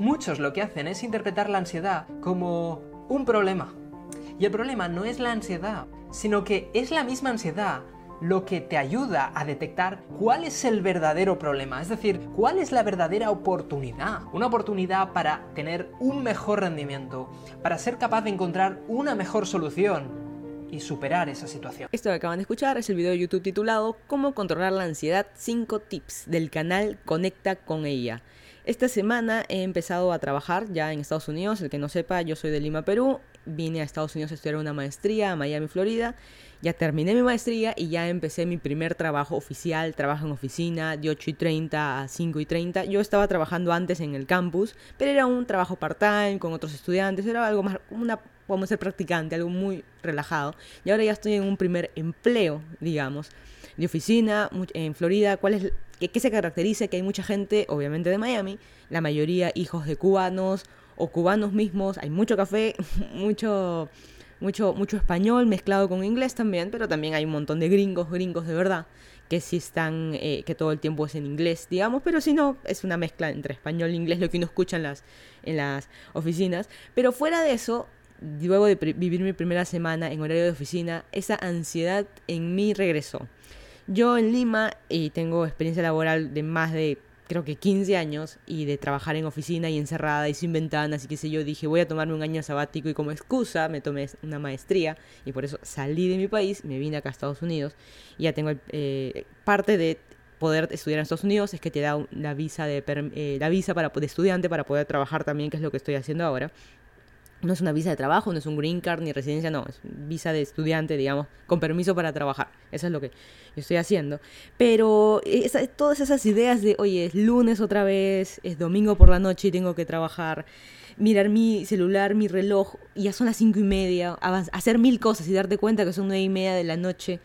muchos lo que hacen es interpretar la ansiedad como un problema. Y el problema no es la ansiedad, sino que es la misma ansiedad lo que te ayuda a detectar cuál es el verdadero problema, es decir, cuál es la verdadera oportunidad. Una oportunidad para tener un mejor rendimiento, para ser capaz de encontrar una mejor solución y superar esa situación. Esto que acaban de escuchar es el video de YouTube titulado Cómo controlar la ansiedad 5 tips del canal Conecta con ella. Esta semana he empezado a trabajar ya en Estados Unidos. El que no sepa, yo soy de Lima, Perú. Vine a Estados Unidos a estudiar una maestría a Miami, Florida. Ya terminé mi maestría y ya empecé mi primer trabajo oficial, trabajo en oficina de 8 y 30 a 5 y 30. Yo estaba trabajando antes en el campus, pero era un trabajo part-time con otros estudiantes, era algo más, una, a ser practicante, algo muy relajado. Y ahora ya estoy en un primer empleo, digamos, de oficina en Florida. ¿Cuál es, qué, se caracteriza? Que hay mucha gente, obviamente de Miami, la mayoría hijos de cubanos o cubanos mismos, hay mucho café, mucho mucho, mucho español mezclado con inglés también, pero también hay un montón de gringos, gringos de verdad, que sí están, eh, que todo el tiempo es en inglés, digamos, pero si no, es una mezcla entre español e inglés, lo que uno escucha en las, en las oficinas. Pero fuera de eso, luego de vivir mi primera semana en horario de oficina, esa ansiedad en mí regresó. Yo en Lima y tengo experiencia laboral de más de creo que 15 años y de trabajar en oficina y encerrada y sin ventanas y qué sé yo, dije voy a tomarme un año sabático y como excusa me tomé una maestría y por eso salí de mi país, me vine acá a Estados Unidos y ya tengo eh, parte de poder estudiar en Estados Unidos es que te da la visa de eh, la visa para de estudiante para poder trabajar también que es lo que estoy haciendo ahora no es una visa de trabajo, no es un green card ni residencia, no, es visa de estudiante, digamos, con permiso para trabajar. Eso es lo que estoy haciendo. Pero todas esas ideas de, oye, es lunes otra vez, es domingo por la noche y tengo que trabajar, mirar mi celular, mi reloj, y ya son las cinco y media, hacer mil cosas y darte cuenta que son nueve y media de la noche,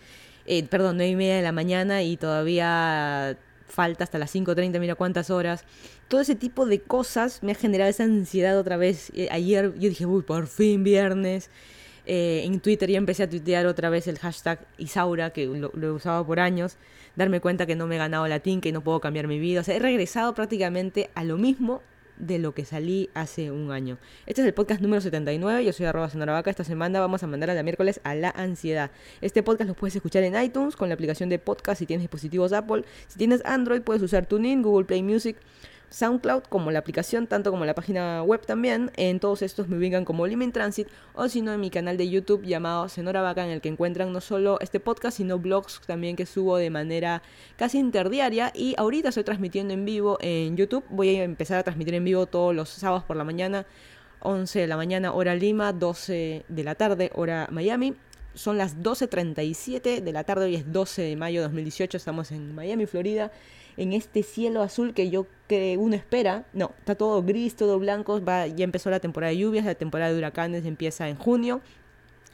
eh, perdón, nueve y media de la mañana y todavía falta hasta las 5.30, mira cuántas horas. Todo ese tipo de cosas me ha generado esa ansiedad otra vez. Ayer yo dije, uy, por fin viernes. Eh, en Twitter ya empecé a tuitear otra vez el hashtag Isaura, que lo, he usado por años. Darme cuenta que no me he ganado latín, que no puedo cambiar mi vida. O sea, he regresado prácticamente a lo mismo de lo que salí hace un año. Este es el podcast número 79, yo soy arroba Vaca. Esta semana vamos a mandar a la miércoles a la ansiedad. Este podcast lo puedes escuchar en iTunes con la aplicación de podcast si tienes dispositivos Apple. Si tienes Android puedes usar TuneIn, Google Play Music. SoundCloud como la aplicación, tanto como la página web también. En todos estos me ubican como Living Transit o si no en mi canal de YouTube llamado Senora Vaca en el que encuentran no solo este podcast sino blogs también que subo de manera casi interdiaria y ahorita estoy transmitiendo en vivo en YouTube. Voy a empezar a transmitir en vivo todos los sábados por la mañana. 11 de la mañana hora Lima, 12 de la tarde hora Miami son las 12.37 de la tarde, hoy es 12 de mayo de 2018, estamos en Miami, Florida en este cielo azul que yo que uno espera. No, está todo gris, todo blanco. Va, ya empezó la temporada de lluvias, la temporada de huracanes empieza en junio.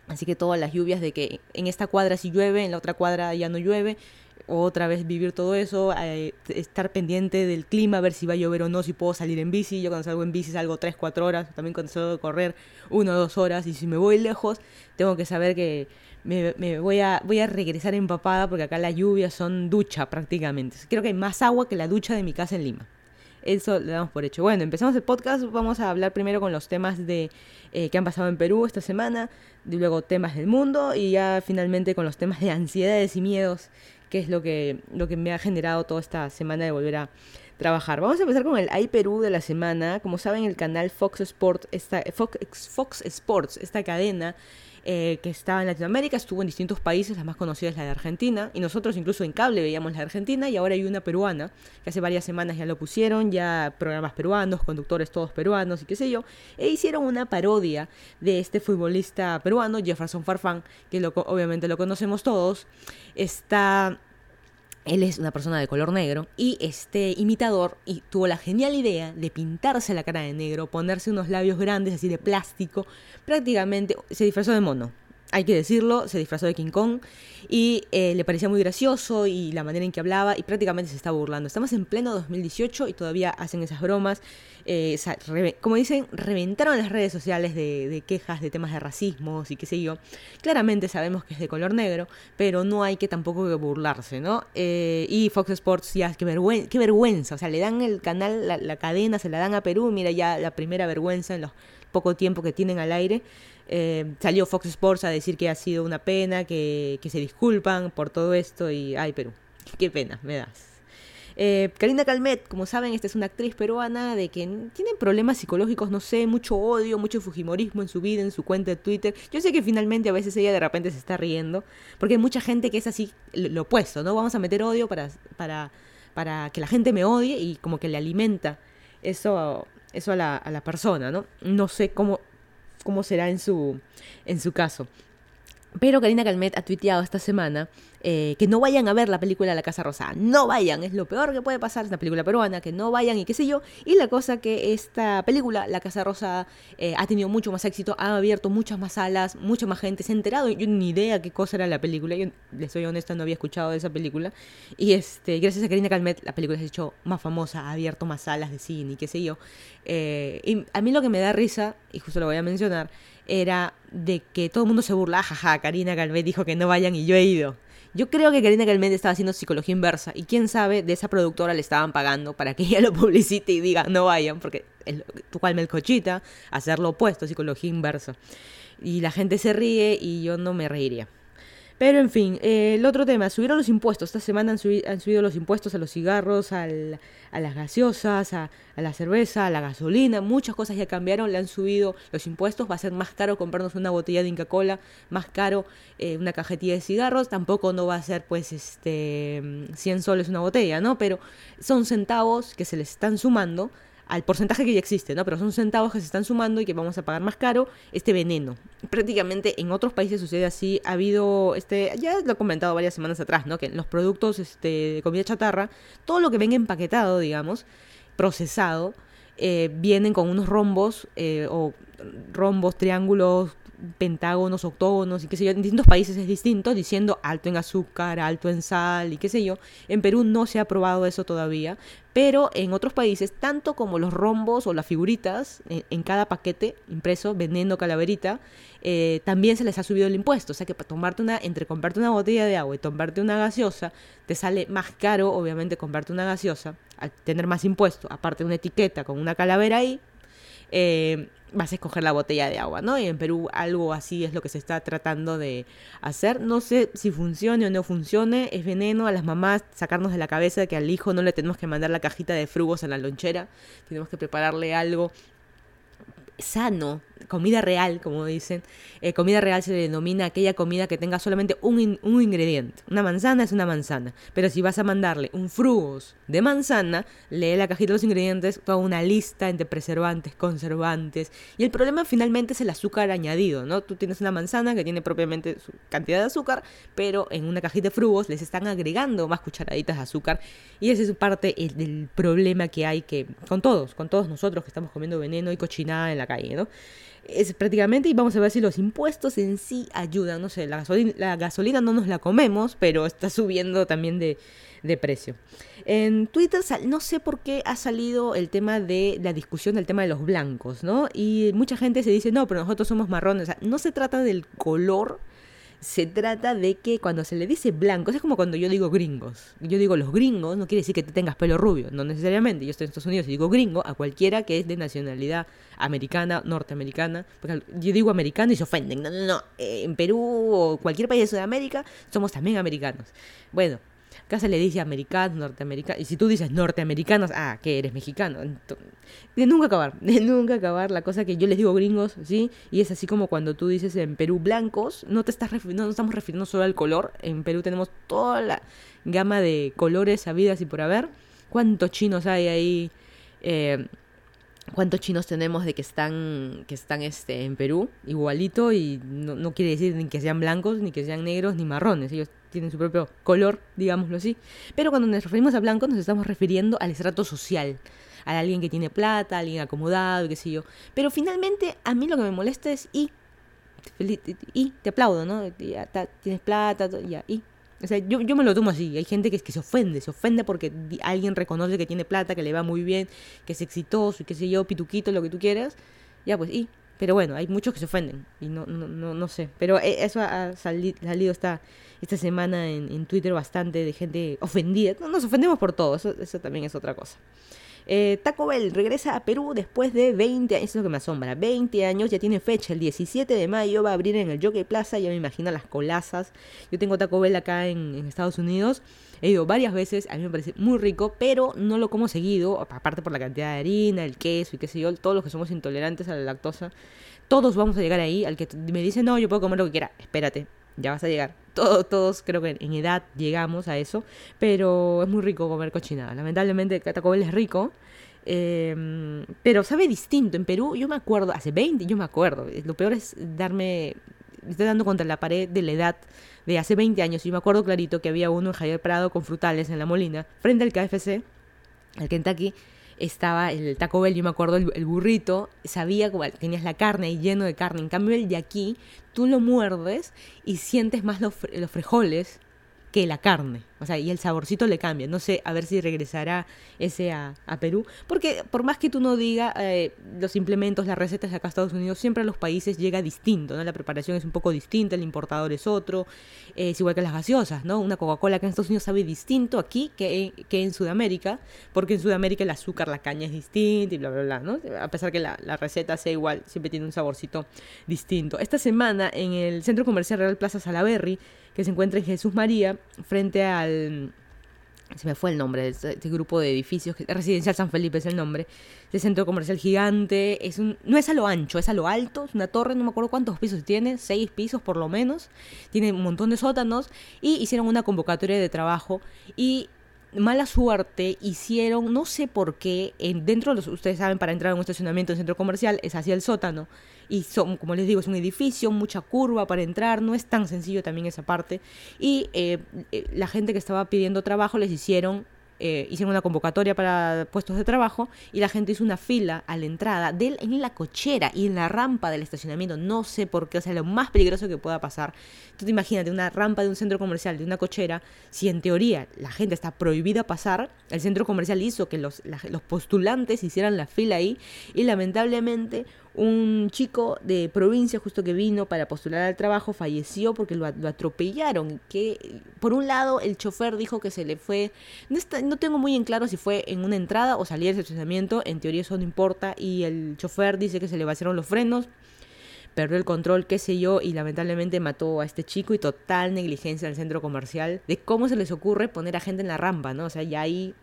Así que todas las lluvias de que en esta cuadra sí llueve, en la otra cuadra ya no llueve. Otra vez vivir todo eso, eh, estar pendiente del clima, ver si va a llover o no, si puedo salir en bici. Yo cuando salgo en bici salgo 3, 4 horas, también cuando salgo de correr 1 o 2 horas. Y si me voy lejos, tengo que saber que me, voy, a, voy a regresar empapada porque acá las lluvias son ducha prácticamente. Creo que hay más agua que la ducha de mi casa en Lima. Eso lo damos por hecho. Bueno, empezamos el podcast. Vamos a hablar primero con los temas de eh, que han pasado en Perú esta semana, y luego temas del mundo y ya finalmente con los temas de ansiedades y miedos, que es lo que, lo que me ha generado toda esta semana de volver a trabajar. Vamos a empezar con el iPerú de la semana. Como saben, el canal Fox Sports, esta, Fox, Fox Sports, esta cadena eh, que estaba en Latinoamérica, estuvo en distintos países, la más conocida es la de Argentina, y nosotros incluso en cable veíamos la de Argentina, y ahora hay una peruana, que hace varias semanas ya lo pusieron, ya programas peruanos, conductores todos peruanos y qué sé yo, e hicieron una parodia de este futbolista peruano, Jefferson Farfán, que lo, obviamente lo conocemos todos, está él es una persona de color negro y este imitador y tuvo la genial idea de pintarse la cara de negro, ponerse unos labios grandes así de plástico, prácticamente se disfrazó de mono. Hay que decirlo, se disfrazó de King Kong y eh, le parecía muy gracioso y la manera en que hablaba y prácticamente se estaba burlando. Estamos en pleno 2018 y todavía hacen esas bromas. eh, como dicen, reventaron las redes sociales de, quejas de temas de racismo y qué sé yo. Claramente sabemos que es de color negro, pero no hay que tampoco burlarse, ¿no? Eh, y Fox Sports, ya, qué, vergüenza, qué vergüenza, o sea, le dan el canal, la, cadena, se la dan a Perú, mira ya la primera vergüenza en los poco tiempo que tienen al aire. Eh, salió Fox Sports a decir que ha sido una pena, que, que se disculpan por todo esto y, ay Perú, qué pena me das. Eh, Karina Calmet, como saben, esta es una actriz peruana de que tiene problemas psicológicos, no sé, mucho odio, mucho fujimorismo en su vida, en su cuenta de Twitter. Yo sé que finalmente a veces ella de repente se está riendo, porque hay mucha gente que es así, lo, opuesto, ¿no? Vamos a meter odio para, para, para que la gente me odie y como que le alimenta eso, eso a, la, a la persona, ¿no? No sé cómo, cómo será en su, en su caso. Pero Karina Calmet ha tuiteado esta semana eh, que no vayan a ver la película La Casa Rosada. No vayan, es lo peor que puede pasar, es una película peruana, que no vayan y qué sé yo. Y la cosa que esta película, La Casa Rosada, eh, ha tenido mucho más éxito, ha abierto muchas más salas, mucha más gente se ha enterado. Yo ni idea qué cosa era la película, yo les soy honesta, no había escuchado de esa película. Y este, gracias a Karina Calmet, la película se ha hecho más famosa, ha abierto más salas de cine y qué sé yo. Eh, y a mí lo que me da risa, y justo lo voy a mencionar, era de que todo el mundo se burla, jaja, Karina Calmet dijo que no vayan y yo he ido. Yo creo que Karina Calmet estaba haciendo psicología inversa y quién sabe, de esa productora le estaban pagando para que ella lo publicite y diga no vayan, porque tu cual melcochita, hacer lo opuesto, psicología inversa. Y la gente se ríe y yo no me reiría. Pero en fin, eh, el otro tema, subieron los impuestos. Esta semana han, subido los impuestos a los cigarros, a las gaseosas, a, la cerveza, a la gasolina. Muchas cosas ya cambiaron, le han subido los impuestos. Va a ser más caro comprarnos una botella de Inca Cola, más caro eh, una cajetilla de cigarros. Tampoco no va a ser pues este 100 soles una botella, ¿no? Pero son centavos que se les están sumando al porcentaje que ya existe, ¿no? Pero son centavos que se están sumando y que vamos a pagar más caro este veneno. Prácticamente en otros países sucede así. Ha habido, este, ya lo he comentado varias semanas atrás, ¿no? Que los productos este, de comida chatarra, todo lo que venga empaquetado, digamos, procesado, eh, vienen con unos rombos eh, o rombos, triángulos, pentágonos, octógonos y qué sé yo, en distintos países es distinto, diciendo alto en azúcar, alto en sal y qué sé yo. En Perú no se ha probado eso todavía, pero en otros países, tanto como los rombos o las figuritas en, cada paquete impreso, vendiendo calaverita, eh, también se les ha subido el impuesto. O sea que para tomarte una, entre comprarte una botella de agua y tomarte una gaseosa, te sale más caro, obviamente, comprarte una gaseosa, al tener más impuesto, aparte de una etiqueta con una calavera ahí. Eh, vas a escoger la botella de agua, ¿no? Y en Perú algo así es lo que se está tratando de hacer. No sé si funcione o no funcione. Es veneno a las mamás sacarnos de la cabeza que al hijo no le tenemos que mandar la cajita de frugos en la lonchera. Tenemos que prepararle algo sano, comida real, como dicen. Eh, comida real se denomina aquella comida que tenga solamente un, un, ingrediente. Una manzana es una manzana. Pero si vas a mandarle un frugos de manzana, lee la cajita de los ingredientes, toda una lista entre preservantes, conservantes. Y el problema finalmente es el azúcar añadido, ¿no? Tú tienes una manzana que tiene propiamente su cantidad de azúcar, pero en una cajita de frugos les están agregando más cucharaditas de azúcar. Y ese es parte del problema que hay que con todos, con todos nosotros que estamos comiendo veneno y cochinada en la calle, ¿no? Es prácticamente, y vamos a ver si los impuestos en sí ayudan. No sé, la gasolina, no nos la comemos, pero está subiendo también de, de precio. En Twitter no sé por qué ha salido el tema de la discusión del tema de los blancos, ¿no? Y mucha gente se dice, no, pero nosotros somos marrones. O sea, no se trata del color se trata de que cuando se le dice blancos, es como cuando yo digo gringos. Yo digo los gringos, no quiere decir que te tengas pelo rubio, no necesariamente. Yo estoy en Estados Unidos y digo gringo a cualquiera que es de nacionalidad americana, norteamericana. Porque yo digo americano y se ofenden. No, no, no. Eh, en Perú o cualquier país de Sudamérica somos también americanos. Bueno, Acá se le dice americanos, norteamericanos. Y si tú dices norteamericanos, ah, que eres mexicano. De nunca acabar, de nunca acabar. La cosa que yo les digo gringos, ¿sí? Y es así como cuando tú dices en Perú blancos, no te estás no nos estamos refiriendo solo al color. En Perú tenemos toda la gama de colores habidas y por haber. ¿Cuántos chinos hay ahí? Eh, cuántos chinos tenemos de que están que están este en Perú igualito y no, no, quiere decir ni que sean blancos ni que sean negros ni marrones ellos tienen su propio color, digámoslo así. Pero cuando nos referimos a blanco nos estamos refiriendo al estrato social, a alguien que tiene plata, alguien acomodado, qué sé yo. Pero finalmente a mí lo que me molesta es y, y te aplaudo, ¿no? Ya, tienes plata, ya, y O sea, yo, yo me lo tomo así. Hay gente que, que se ofende, se ofende porque alguien reconoce que tiene plata, que le va muy bien, que es exitoso y qué sé yo, pituquito, lo que tú quieras. Ya, pues, y. Pero bueno, hay muchos que se ofenden y no, no, no, no sé. Pero eh, eso ha salido esta, esta semana en, en, Twitter bastante de gente ofendida. No, nos ofendemos por todo, eso, eso también es otra cosa. Eh, Taco Bell regresa a Perú después de 20 años, eso es lo que me asombra, 20 años, ya tiene fecha, el 17 de mayo va a abrir en el Jockey Plaza, ya me imagino las colazas. Yo tengo Taco Bell acá en, Estados Unidos, he ido varias veces, a mí me parece muy rico, pero no lo como seguido, aparte por la cantidad de harina, el queso y qué sé yo, todos los que somos intolerantes a la lactosa, todos vamos a llegar ahí, al que me dice, no, yo puedo comer lo que quiera, espérate, ya vas a llegar. Todos, todos creo que en edad llegamos a eso, pero es muy rico comer cochinada. Lamentablemente Taco es rico, em, pero sabe distinto. En Perú yo me acuerdo, hace 20, yo me acuerdo, lo peor es darme, estoy dando contra la pared de la edad de hace 20 años. Y me acuerdo clarito que había uno en Javier Prado con frutales en la Molina, frente al KFC, al Kentucky, estaba el Taco Bell, yo me acuerdo, el, burrito, sabía que tenías la carne ahí lleno de carne. En cambio, el de aquí, tú lo muerdes y sientes más los, los frijoles que la carne. O sea, y el saborcito le cambia. No sé, a ver si regresará ese a, Perú. Porque por más que tú no digas eh, los implementos, las recetas de acá a Estados Unidos, siempre a los países llega distinto, ¿no? La preparación es un poco distinta, el importador es otro. es igual que las gaseosas, ¿no? Una Coca-Cola acá en Estados Unidos sabe distinto aquí que, que en Sudamérica. Porque en Sudamérica el azúcar, la caña es distinta y bla, bla, bla, ¿no? A pesar que la, la receta sea igual, siempre tiene un saborcito distinto. Esta semana en el Centro Comercial Real Plaza Salaberry que se encuentra en Jesús María, frente al... Se me fue el nombre de este grupo de edificios, Residencial San Felipe es el nombre, de centro comercial gigante, es un, no es a lo ancho, es a lo alto, es una torre, no me acuerdo cuántos pisos tiene, seis pisos por lo menos, tiene un montón de sótanos y hicieron una convocatoria de trabajo y mala suerte hicieron, no sé por qué, en, dentro de los, ustedes saben, para entrar en un estacionamiento en centro comercial es hacia el sótano. Y son, como les digo, es un edificio, mucha curva para entrar, no es tan sencillo también esa parte. Y eh, eh, la gente que estaba pidiendo trabajo les hicieron eh, hicieron una convocatoria para puestos de trabajo y la gente hizo una fila a la entrada en la cochera y en la rampa del estacionamiento. No sé por qué, o sea, lo más peligroso que pueda pasar. Tú te imagínate una rampa de un centro comercial, de una cochera, si en teoría la gente está prohibida pasar, el centro comercial hizo que los, los postulantes hicieran la fila ahí y lamentablemente un chico de provincia justo que vino para postular al trabajo falleció porque lo, atropellaron. Que por un lado el chofer dijo que se le fue, no, no tengo muy en claro si fue en una entrada o salida del estacionamiento, en teoría eso no importa y el chofer dice que se le vaciaron los frenos perdió el control, qué sé yo, y lamentablemente mató a este chico y total negligencia del centro comercial de cómo se les ocurre poner a gente en la rampa, ¿no? O sea, ya ahí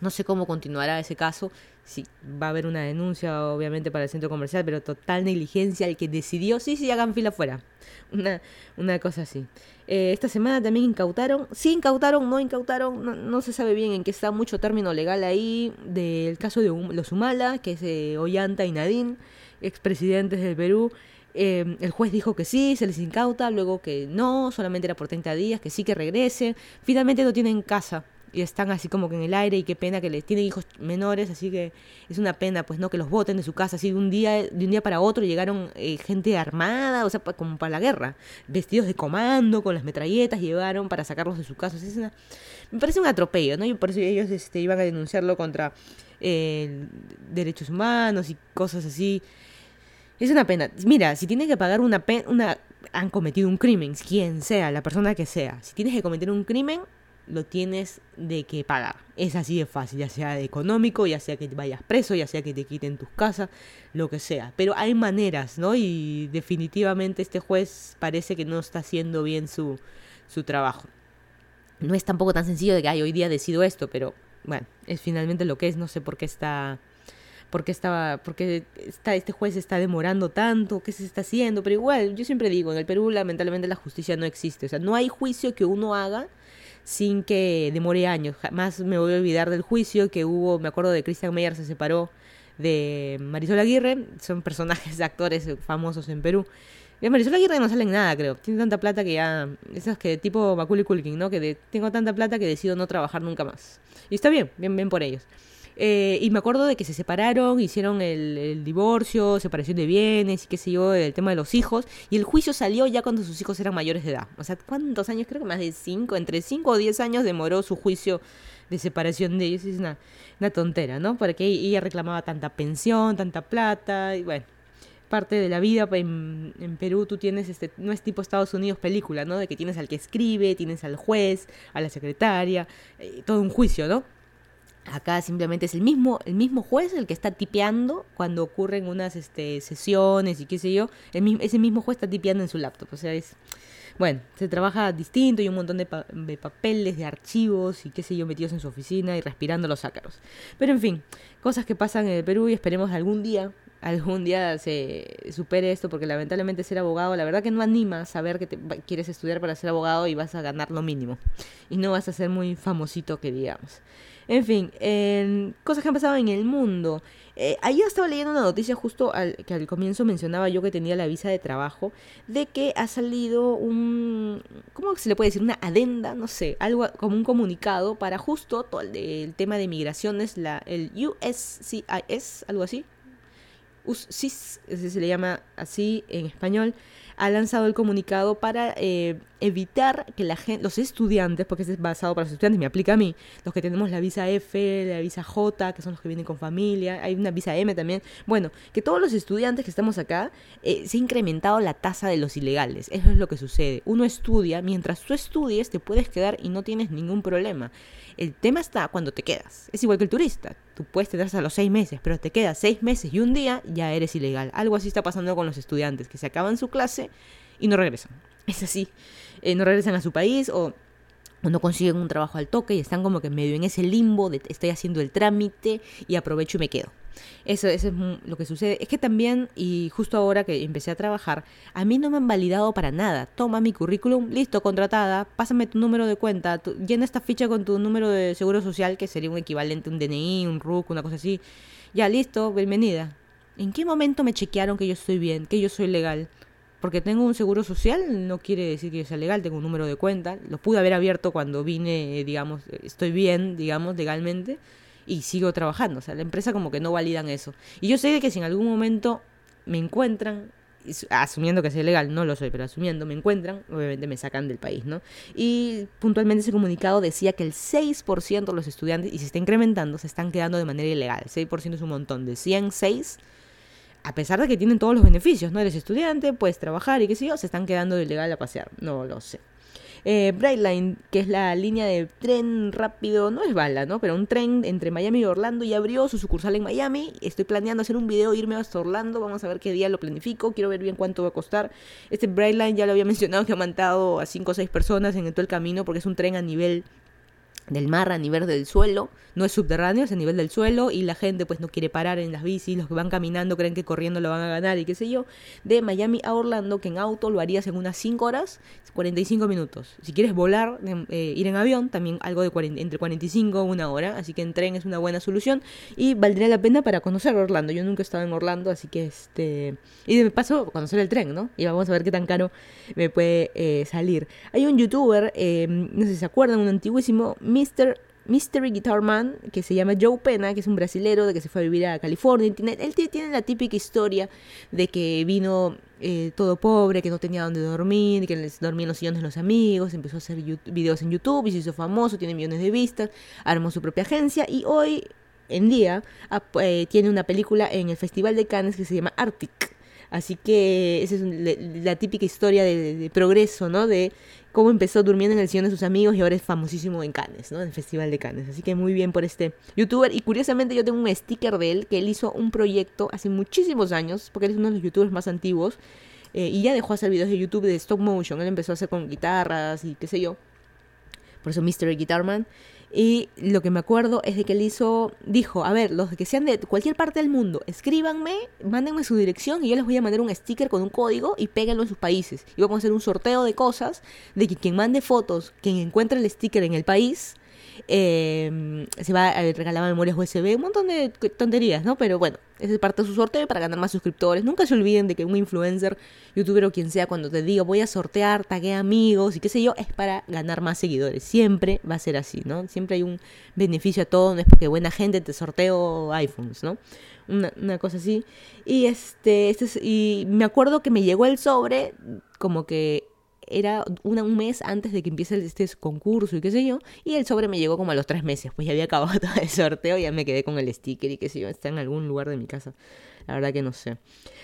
no sé cómo continuará ese caso, si va a haber una denuncia obviamente para el centro comercial, pero total negligencia el que decidió, sí, sí, hagan fila afuera. Una, una cosa así. Eh, esta semana también incautaron, sí incautaron, no incautaron, no, se sabe bien en qué está mucho término legal ahí del caso de los Humala, que es eh, Ollanta y Nadine, expresidentes del Perú. Eh, el juez dijo que sí, se les incauta, luego que no, solamente era por 30 días, que sí que regrese. Finalmente no tienen casa y están así como que en el aire y qué pena que les tienen hijos menores, así que es una pena pues no que los voten de su casa así de un día de un día para otro llegaron eh, gente armada, o sea, como para la guerra, vestidos de comando con las metralletas llevaron para sacarlos de su casa, es una, me parece un atropello, ¿no? Y por eso ellos este, iban a denunciarlo contra eh, derechos humanos y cosas así. Es una pena. Mira, si tienes que pagar una pena, una han cometido un crimen, quien sea, la persona que sea. Si tienes que cometer un crimen, lo tienes de que pagar. Es así de fácil, ya sea de económico, ya sea que te vayas preso, ya sea que te quiten tus casas, lo que sea. Pero hay maneras, ¿no? Y definitivamente este juez parece que no está haciendo bien su, su trabajo. No es tampoco tan sencillo de que hoy día decido esto, pero bueno, es finalmente lo que es, no sé por qué está por qué estaba, porque está, este juez está demorando tanto, qué se está haciendo, pero igual, yo siempre digo, en el Perú lamentablemente la justicia no existe, o sea, no hay juicio que uno haga sin que demore años. Jamás me voy a olvidar del juicio que hubo, me acuerdo de Christian Meyer se separó de Marisol Aguirre, son personajes, actores famosos en Perú. De Marisol Aguirre no salen nada, creo. Tiene tanta plata que ya. Esas que tipo Macaulay Culkin, ¿no? Que tengo tanta plata que decido no trabajar nunca más. Y está bien, bien, bien por ellos. Eh, y me acuerdo de que se separaron, hicieron el, divorcio, separación de bienes y qué sé yo, el tema de los hijos. Y el juicio salió ya cuando sus hijos eran mayores de edad. O sea, ¿cuántos años? Creo que más de cinco, entre cinco o diez años demoró su juicio de separación de ellos. Es una, una tontera, ¿no? Porque ella reclamaba tanta pensión, tanta plata, y bueno parte de la vida en, en, Perú tú tienes este no es tipo Estados Unidos película no de que tienes al que escribe tienes al juez a la secretaria eh, todo un juicio no Acá simplemente es el mismo, el mismo juez el que está tipeando cuando ocurren unas este, sesiones y qué sé yo. El, ese mismo juez está tipeando en su laptop. O sea, es. Bueno, se trabaja distinto y un montón de, de, papeles, de archivos y qué sé yo metidos en su oficina y respirando los ácaros. Pero en fin, cosas que pasan en el Perú y esperemos algún día, algún día se supere esto porque lamentablemente ser abogado, la verdad que no anima saber que te, quieres estudiar para ser abogado y vas a ganar lo mínimo. Y no vas a ser muy famosito que digamos. En fin, cosas que han pasado en el mundo. Eh, estaba leyendo una noticia justo que al comienzo mencionaba yo que tenía la visa de trabajo, de que ha salido un, ¿cómo se le puede decir? Una adenda, no sé, algo como un comunicado para justo todo el, el tema de migraciones, la, el USCIS, algo así. USCIS, se le llama así en español, ha lanzado el comunicado para eh, evitar que la gente, los estudiantes, porque es basado para los estudiantes, me aplica a mí, los que tenemos la visa F, la visa J, que son los que vienen con familia, hay una visa M también, bueno, que todos los estudiantes que estamos acá, eh, se ha incrementado la tasa de los ilegales, eso es lo que sucede, uno estudia, mientras tú estudies te puedes quedar y no tienes ningún problema. El tema está cuando te quedas. Es igual que el turista. Tú puedes tener hasta los seis meses, pero te quedas seis meses y un día ya eres ilegal. Algo así está pasando con los estudiantes, que se acaban su clase y no regresan. Es así. Eh, no regresan a su país o no consiguen un trabajo al toque y están como que medio en ese limbo de estoy haciendo el trámite y aprovecho y me quedo. Eso, es lo que sucede. Es que también, y justo ahora que empecé a trabajar, a mí no me han validado para nada. Toma mi currículum, listo, contratada, pásame tu número de cuenta, llena esta ficha con tu número de seguro social, que sería un equivalente un DNI, un RUC, una cosa así. Ya, listo, bienvenida. ¿En qué momento me chequearon que yo estoy bien, que yo soy legal? Porque tengo un seguro social no quiere decir que sea legal, tengo un número de cuenta. Lo pude haber abierto cuando vine, digamos, estoy bien, digamos, legalmente y sigo trabajando. O sea, la empresa como que no validan eso. Y yo sé que si en algún momento me encuentran, asumiendo que sea legal, no lo soy, pero asumiendo, me encuentran, obviamente me sacan del país, ¿no? Y puntualmente ese comunicado decía que el 6% de los estudiantes, y se está incrementando, se están quedando de manera ilegal. 6% es un montón, de 106 a pesar de que tienen todos los beneficios, ¿no? Eres estudiante, puedes trabajar y qué sé yo, se están quedando de ilegal a pasear. No lo sé. Eh, Brightline, que es la línea de tren rápido, no es bala, ¿no? Pero un tren entre Miami y Orlando ya abrió su sucursal en Miami. Estoy planeando hacer un video, irme hasta Orlando. Vamos a ver qué día lo planifico. Quiero ver bien cuánto va a costar. Este Brightline ya lo había mencionado que ha mandado a 5 o 6 personas en todo el camino porque es un tren a nivel del mar a nivel del suelo, no es subterráneo, es a nivel del suelo y la gente pues no quiere parar en las bicis, los que van caminando creen que corriendo lo van a ganar y qué sé yo, de Miami a Orlando que en auto lo harías en unas 5 horas, 45 minutos. Si quieres volar, em, eh, ir en avión, también algo de entre 45 y una hora, así que en tren es una buena solución y valdría la pena para conocer Orlando. Yo nunca he estado en Orlando, así que este... Y de paso conocer el tren, ¿no? Y vamos a ver qué tan caro me puede eh, salir. Hay un youtuber, em, no sé si se acuerdan, un antiguísimo Mr. Mystery Guitar Man, que se llama Joe Pena, que es un brasilero de que se fue a vivir a California. él tiene la típica historia de que vino eh, todo pobre, que no tenía dónde dormir, que dormía en los sillones de los amigos, empezó a hacer videos en YouTube y se hizo famoso, tiene millones de vistas, armó su propia agencia y hoy en día eh, tiene una película en el Festival de Cannes que se llama Arctic. Así que esa es la, típica historia de, de, progreso, ¿no? De cómo empezó durmiendo en el sillón de sus amigos y ahora es famosísimo en Cannes, ¿no? En el Festival de Cannes. Así que muy bien por este youtuber. Y curiosamente yo tengo un sticker de él que él hizo un proyecto hace muchísimos años, porque él es uno de los youtubers más antiguos. Eh, y ya dejó hacer videos de YouTube de stop motion. Él empezó a hacer con guitarras y qué sé yo. Por eso Mystery Guitarman. Y lo que me acuerdo es de que él hizo, dijo, a ver, los que sean de cualquier parte del mundo, escríbanme, mándenme su dirección y yo les voy a mandar un sticker con un código y péguenlo en sus países. Y vamos a hacer un sorteo de cosas de que quien mande fotos, quien encuentre el sticker en el país, eh, se va a regalar memorias USB, un montón de tonterías, ¿no? Pero bueno, es parte de su sorteo para ganar más suscriptores. Nunca se olviden de que un influencer, youtuber o quien sea, cuando te diga voy a sortear, tagué amigos y qué sé yo, es para ganar más seguidores. Siempre va a ser así, ¿no? Siempre hay un beneficio a todo, no es porque buena gente te sorteo iPhones, ¿no? Una, cosa así. Y este, este y me acuerdo que me llegó el sobre como que era un mes antes de que empiece este concurso y qué sé yo, y el sobre me llegó como a los tres meses, pues ya había acabado todo el sorteo, ya me quedé con el sticker y qué sé yo, está en algún lugar de mi casa, la verdad que no sé.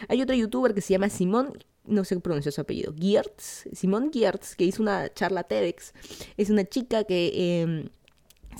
Hay otro youtuber que se llama Simón, no sé pronunciar su apellido, Giertz, Simón Giertz, que hizo una charla TEDx, es una chica que... Eh,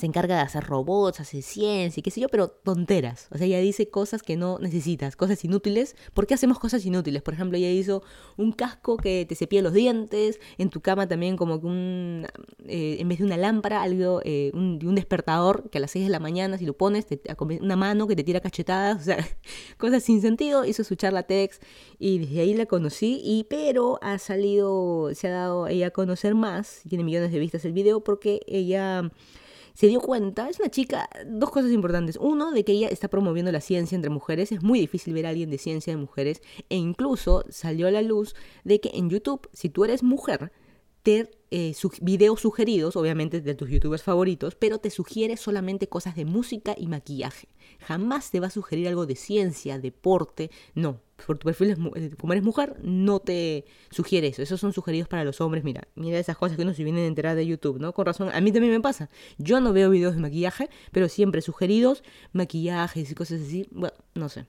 se encarga de hacer robots, hace ciencia y qué sé yo, pero tonteras. O sea, ella dice cosas que no necesitas, cosas inútiles. ¿Por qué hacemos cosas inútiles? Por ejemplo, ella hizo un casco que te cepilla los dientes, en tu cama también como que un, eh, en vez de una lámpara, algo, eh, un, despertador que a las 6 de la mañana, si lo pones, te, una mano que te tira cachetadas, o sea, cosas sin sentido. Hizo su charla TEDx y desde ahí la conocí, y pero ha salido, se ha dado ella a conocer más, tiene millones de vistas el video, porque ella se dio cuenta, es una chica, dos cosas importantes. Uno, de que ella está promoviendo la ciencia entre mujeres. Es muy difícil ver a alguien de ciencia de mujeres. E incluso salió a la luz de que en YouTube, si tú eres mujer, te eh, videos sugeridos, obviamente de tus youtubers favoritos, pero te sugiere solamente cosas de música y maquillaje. Jamás te va a sugerir algo de ciencia, deporte, no. Por tu perfil, eh, como eres mujer, no te sugiere eso. Esos son sugeridos para los hombres. Mira, mira esas cosas que uno se vienen a enterar de YouTube, ¿no? Con razón, a mí también me pasa. Yo no veo videos de maquillaje, pero siempre sugeridos, maquillajes y cosas así. Bueno, no sé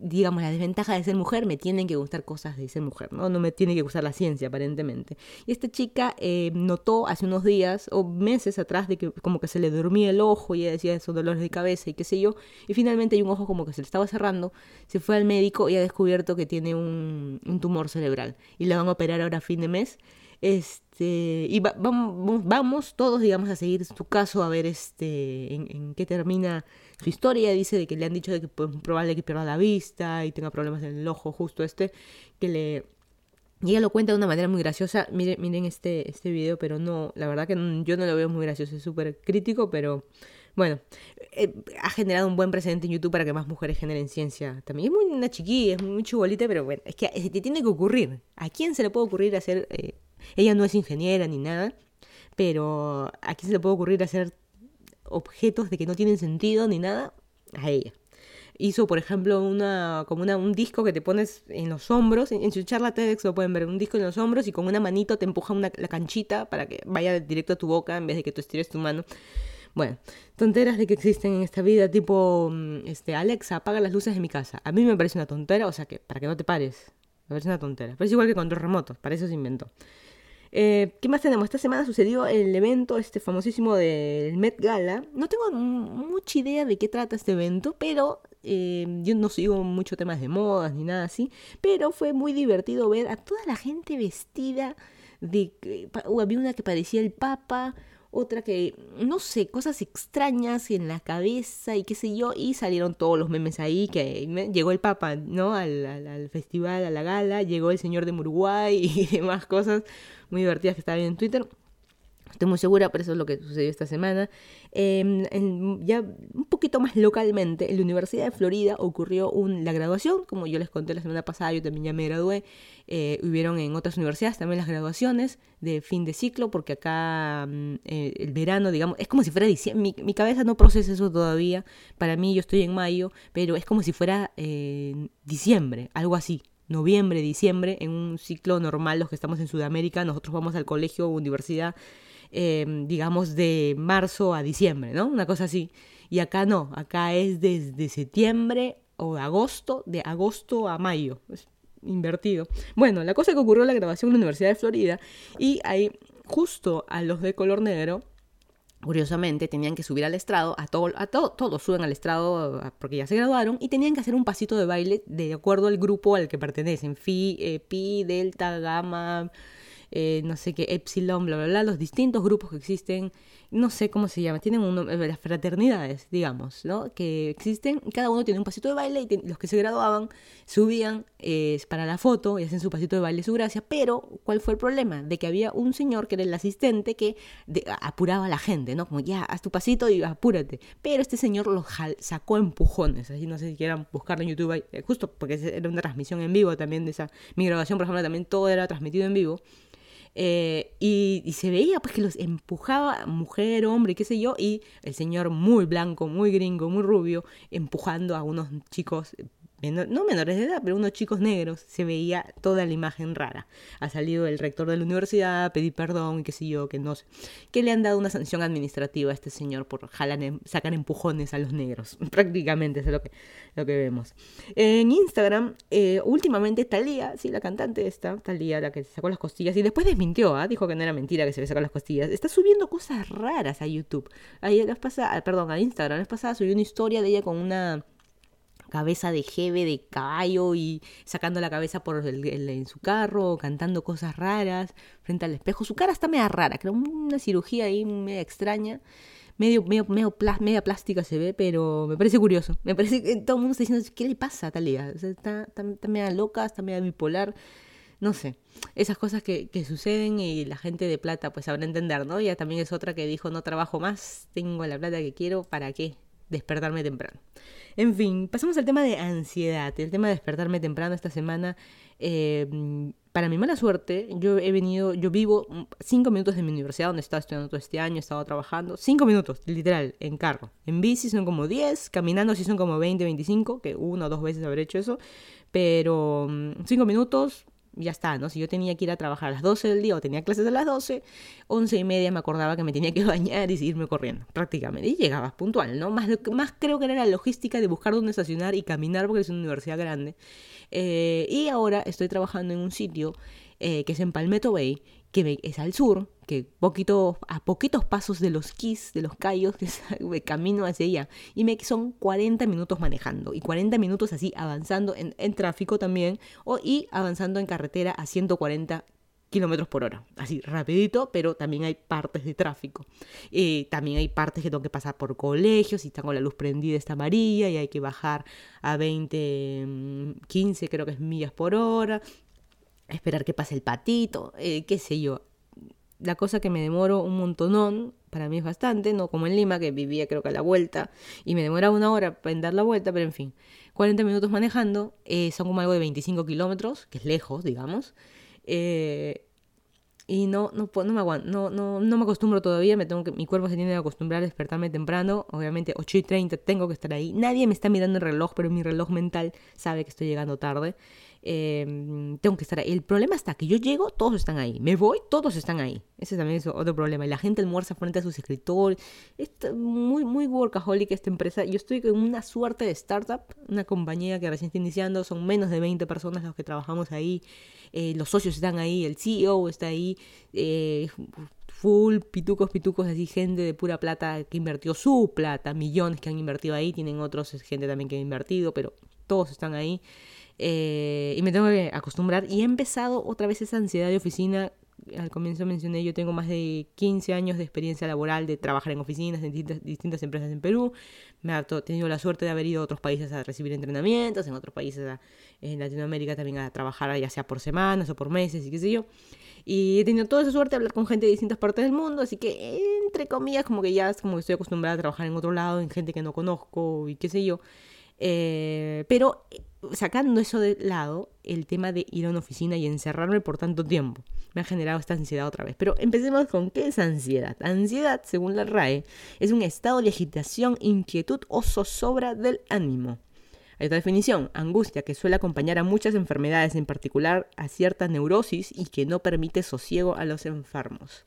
digamos, la desventaja de ser mujer, me tienen que gustar cosas de ser mujer, ¿no? No me tiene que gustar la ciencia, aparentemente. Y esta chica eh, notó hace unos días o meses atrás de que como que se le dormía el ojo y ella decía esos dolores de cabeza y qué sé yo, y finalmente hay un ojo como que se le estaba cerrando, se fue al médico y ha descubierto que tiene un, tumor cerebral y la van a operar ahora a fin de mes. Este, y vamos, vamos todos, digamos, a seguir su caso, a ver este, en qué termina su historia, dice de que le han dicho de que pues, es probable que pierda la vista y tenga problemas en el ojo justo este, que le... Y ella lo cuenta de una manera muy graciosa. Miren, miren este, este video, pero no, la verdad que yo no lo veo muy gracioso, es súper crítico, pero bueno, eh, ha generado un buen precedente en YouTube para que más mujeres generen ciencia. También es muy una chiquilla, es muy chubolita, pero bueno, es que se te tiene que ocurrir. ¿A quién se le puede ocurrir hacer... Eh, ella no es ingeniera ni nada, pero ¿a quién se le puede ocurrir hacer objetos de que no tienen sentido ni nada a ella. Hizo, por ejemplo, una, como una, un disco que te pones en los hombros, en, su charla TEDx lo pueden ver, un disco en los hombros y con una manito te empuja una, la canchita para que vaya directo a tu boca en vez de que tú estires tu mano. Bueno, tonteras de que existen en esta vida, tipo, mm, este, Alexa, apaga las luces de mi casa. A mí me parece una tontera, o sea que, para que no te pares, me parece una tontera. Pero es igual que control remoto, para eso se inventó. Eh, ¿Qué más tenemos? Esta semana sucedió el evento este famosísimo del Met Gala. No tengo mucha idea de qué trata este evento, pero eh, yo no sigo mucho temas de modas ni nada así. Pero fue muy divertido ver a toda la gente vestida de... Había una que parecía el Papa, otra que, no sé, cosas extrañas en la cabeza y qué sé yo, y salieron todos los memes ahí, que llegó el Papa, ¿no? Al, al, festival, a la gala, llegó el señor de Uruguay y demás cosas muy divertidas que estaba viendo en Twitter. Estoy muy segura, pero eso es lo que sucedió esta semana. Em, ya un poquito más localmente, en la Universidad de Florida ocurrió un, la graduación, como yo les conté la semana pasada, yo también ya me gradué. Eh, hubieron en otras universidades también las graduaciones de fin de ciclo, porque acá mm, eh, el verano, digamos, es como si fuera diciembre. Mi, mi, cabeza no procesa eso todavía. Para mí, yo estoy en mayo, pero es como si fuera eh, diciembre, algo así noviembre, diciembre, en un ciclo normal, los que estamos en Sudamérica, nosotros vamos al colegio o universidad, em, digamos, de marzo a diciembre, ¿no? Una cosa así. Y acá no, acá es desde septiembre o agosto, de agosto a mayo. Es invertido. Bueno, la cosa que ocurrió en la grabación en la Universidad de Florida y ahí justo a los de color negro curiosamente, tenían que subir al estrado, a, todo, a todo, todos suben al estrado porque ya se graduaron, y tenían que hacer un pasito de baile de acuerdo al grupo al que pertenecen, Phi, eh, Pi, Delta, Gamma, eh, no sé qué, Epsilon, bla, bla, bla, los distintos grupos que existen, no sé cómo se llama, tienen un, eh, las fraternidades, digamos, ¿no? Que existen, cada uno tiene un pasito de baile y los que se graduaban subían eh, para la foto y hacen su pasito de baile, su gracia, pero ¿cuál fue el problema? De que había un señor que era el asistente que apuraba a la gente, ¿no? Como ya, haz tu pasito y apúrate. Pero este señor lo sacó empujones, así no sé si quieran buscarlo en YouTube, justo porque era una transmisión en vivo también de esa, mi grabación por ejemplo también todo era transmitido en vivo. Eh, y, se veía pues que los empujaba mujer, hombre, qué sé yo, y el señor muy blanco, muy gringo, muy rubio, empujando a unos chicos no menores de edad, pero unos chicos negros, se veía toda la imagen rara. Ha salido el rector de la universidad a pedir perdón y qué sé yo, que no sé, que le han dado una sanción administrativa a este señor por jalan, sacar empujones a los negros. Prácticamente es lo que, lo que vemos. En Instagram, eh, últimamente Talía, sí, la cantante esta, Talía, la que se sacó las costillas, y después desmintió, ¿ah? dijo que no era mentira que se le sacó las costillas, está subiendo cosas raras a YouTube. Ahí las pasa, perdón, a Instagram, la vez pasada subió una historia de ella con una cabeza de jeve de caballo y sacando la cabeza por el, en su carro, cantando cosas raras frente al espejo. Su cara está media rara, creo una cirugía ahí media extraña. Medio, medio, medio media plástica se ve, pero me parece curioso. Me parece que todo el mundo está diciendo, ¿qué le pasa a Talia? está, está, media loca, está media bipolar no sé, esas cosas que, que, suceden y la gente de plata pues sabrá entender, ¿no? Ella también es otra que dijo, no trabajo más, tengo la plata que quiero, ¿para qué? Despertarme temprano. En fin, pasamos al tema de ansiedad, el tema de despertarme temprano esta semana. Eh, para mi mala suerte, yo he venido, yo vivo cinco minutos de mi universidad donde estaba estudiando todo este año, he estado trabajando. Cinco minutos, literal, en carro. En bici son como 10, caminando sí son como 20, 25, que una o dos veces habré hecho eso. Pero mm, cinco minutos, ya está, ¿no? Si yo tenía que ir a trabajar a las 12 del día o tenía clases a las 12, 11 y media me acordaba que me tenía que bañar y irme corriendo, prácticamente. Y llegaba puntual, ¿no? Más, más creo que era la logística de buscar dónde estacionar y caminar porque es una universidad grande. Eh, y ahora estoy trabajando en un sitio eh, que es en Palmetto Bay que es al sur, que poquito, a poquitos pasos de los Keys, de los Cayos, que camino hacia allá. Y me son 40 minutos manejando y 40 minutos así avanzando en, tráfico también o, y avanzando en carretera a 140 kilómetros por hora. Así, rapidito, pero también hay partes de tráfico. Eh, también hay partes que tengo que pasar por colegios y están con la luz prendida esta amarilla y hay que bajar a 20, 15 mm, creo que es millas por hora esperar que pase el patito, eh, qué sé yo. La cosa que me demoro un montonón, para mí es bastante, no como en Lima, que vivía creo que a la vuelta, y me demoraba una hora en dar la vuelta, pero en fin, 40 minutos manejando, eh, son como algo de 25 kilómetros, que es lejos, digamos. Eh, y no, no, no me aguanto, no, no, no me acostumbro todavía, me tengo que, mi cuerpo se tiene que acostumbrar a despertarme temprano, obviamente 8 y 30 tengo que estar ahí, nadie me está mirando el reloj, pero mi reloj mental sabe que estoy llegando tarde, Em, tengo que estar ahí. El problema está que yo llego, todos están ahí. Me voy, todos están ahí. Ese también es otro problema. Y la gente almuerza frente a sus escritores. Es muy, muy workaholic esta empresa. Yo estoy en una suerte de startup, una compañía que recién está iniciando. Son menos de 20 personas los que trabajamos ahí. Eh, los socios están ahí, el CEO está ahí. Eh, full pitucos, pitucos, así gente de pura plata que invirtió su plata, millones que han invertido ahí, tienen otros gente también que ha invertido, pero todos están ahí. Eh, y me tengo que acostumbrar. Y he empezado otra vez esa ansiedad de oficina. Al comienzo mencioné, yo tengo más de 15 años de experiencia laboral de trabajar en oficinas, en distintas, empresas en Perú. Me he tenido la suerte de haber ido a otros países a recibir entrenamientos, en otros países en Latinoamérica también a trabajar ya sea por semanas o por meses y qué sé yo. Y he tenido toda esa suerte de hablar con gente de distintas partes del mundo, así que entre comillas como que ya es como que estoy acostumbrada a trabajar en otro lado, en gente que no conozco y qué sé yo. Eh, pero sacando eso de lado, el tema de ir a una oficina y encerrarme por tanto tiempo me ha generado esta ansiedad otra vez. Pero empecemos con qué es ansiedad. Ansiedad, según la RAE, es un estado de agitación, inquietud o zozobra del ánimo. Hay otra definición, angustia, que suele acompañar a muchas enfermedades, en particular a cierta neurosis y que no permite sosiego a los enfermos.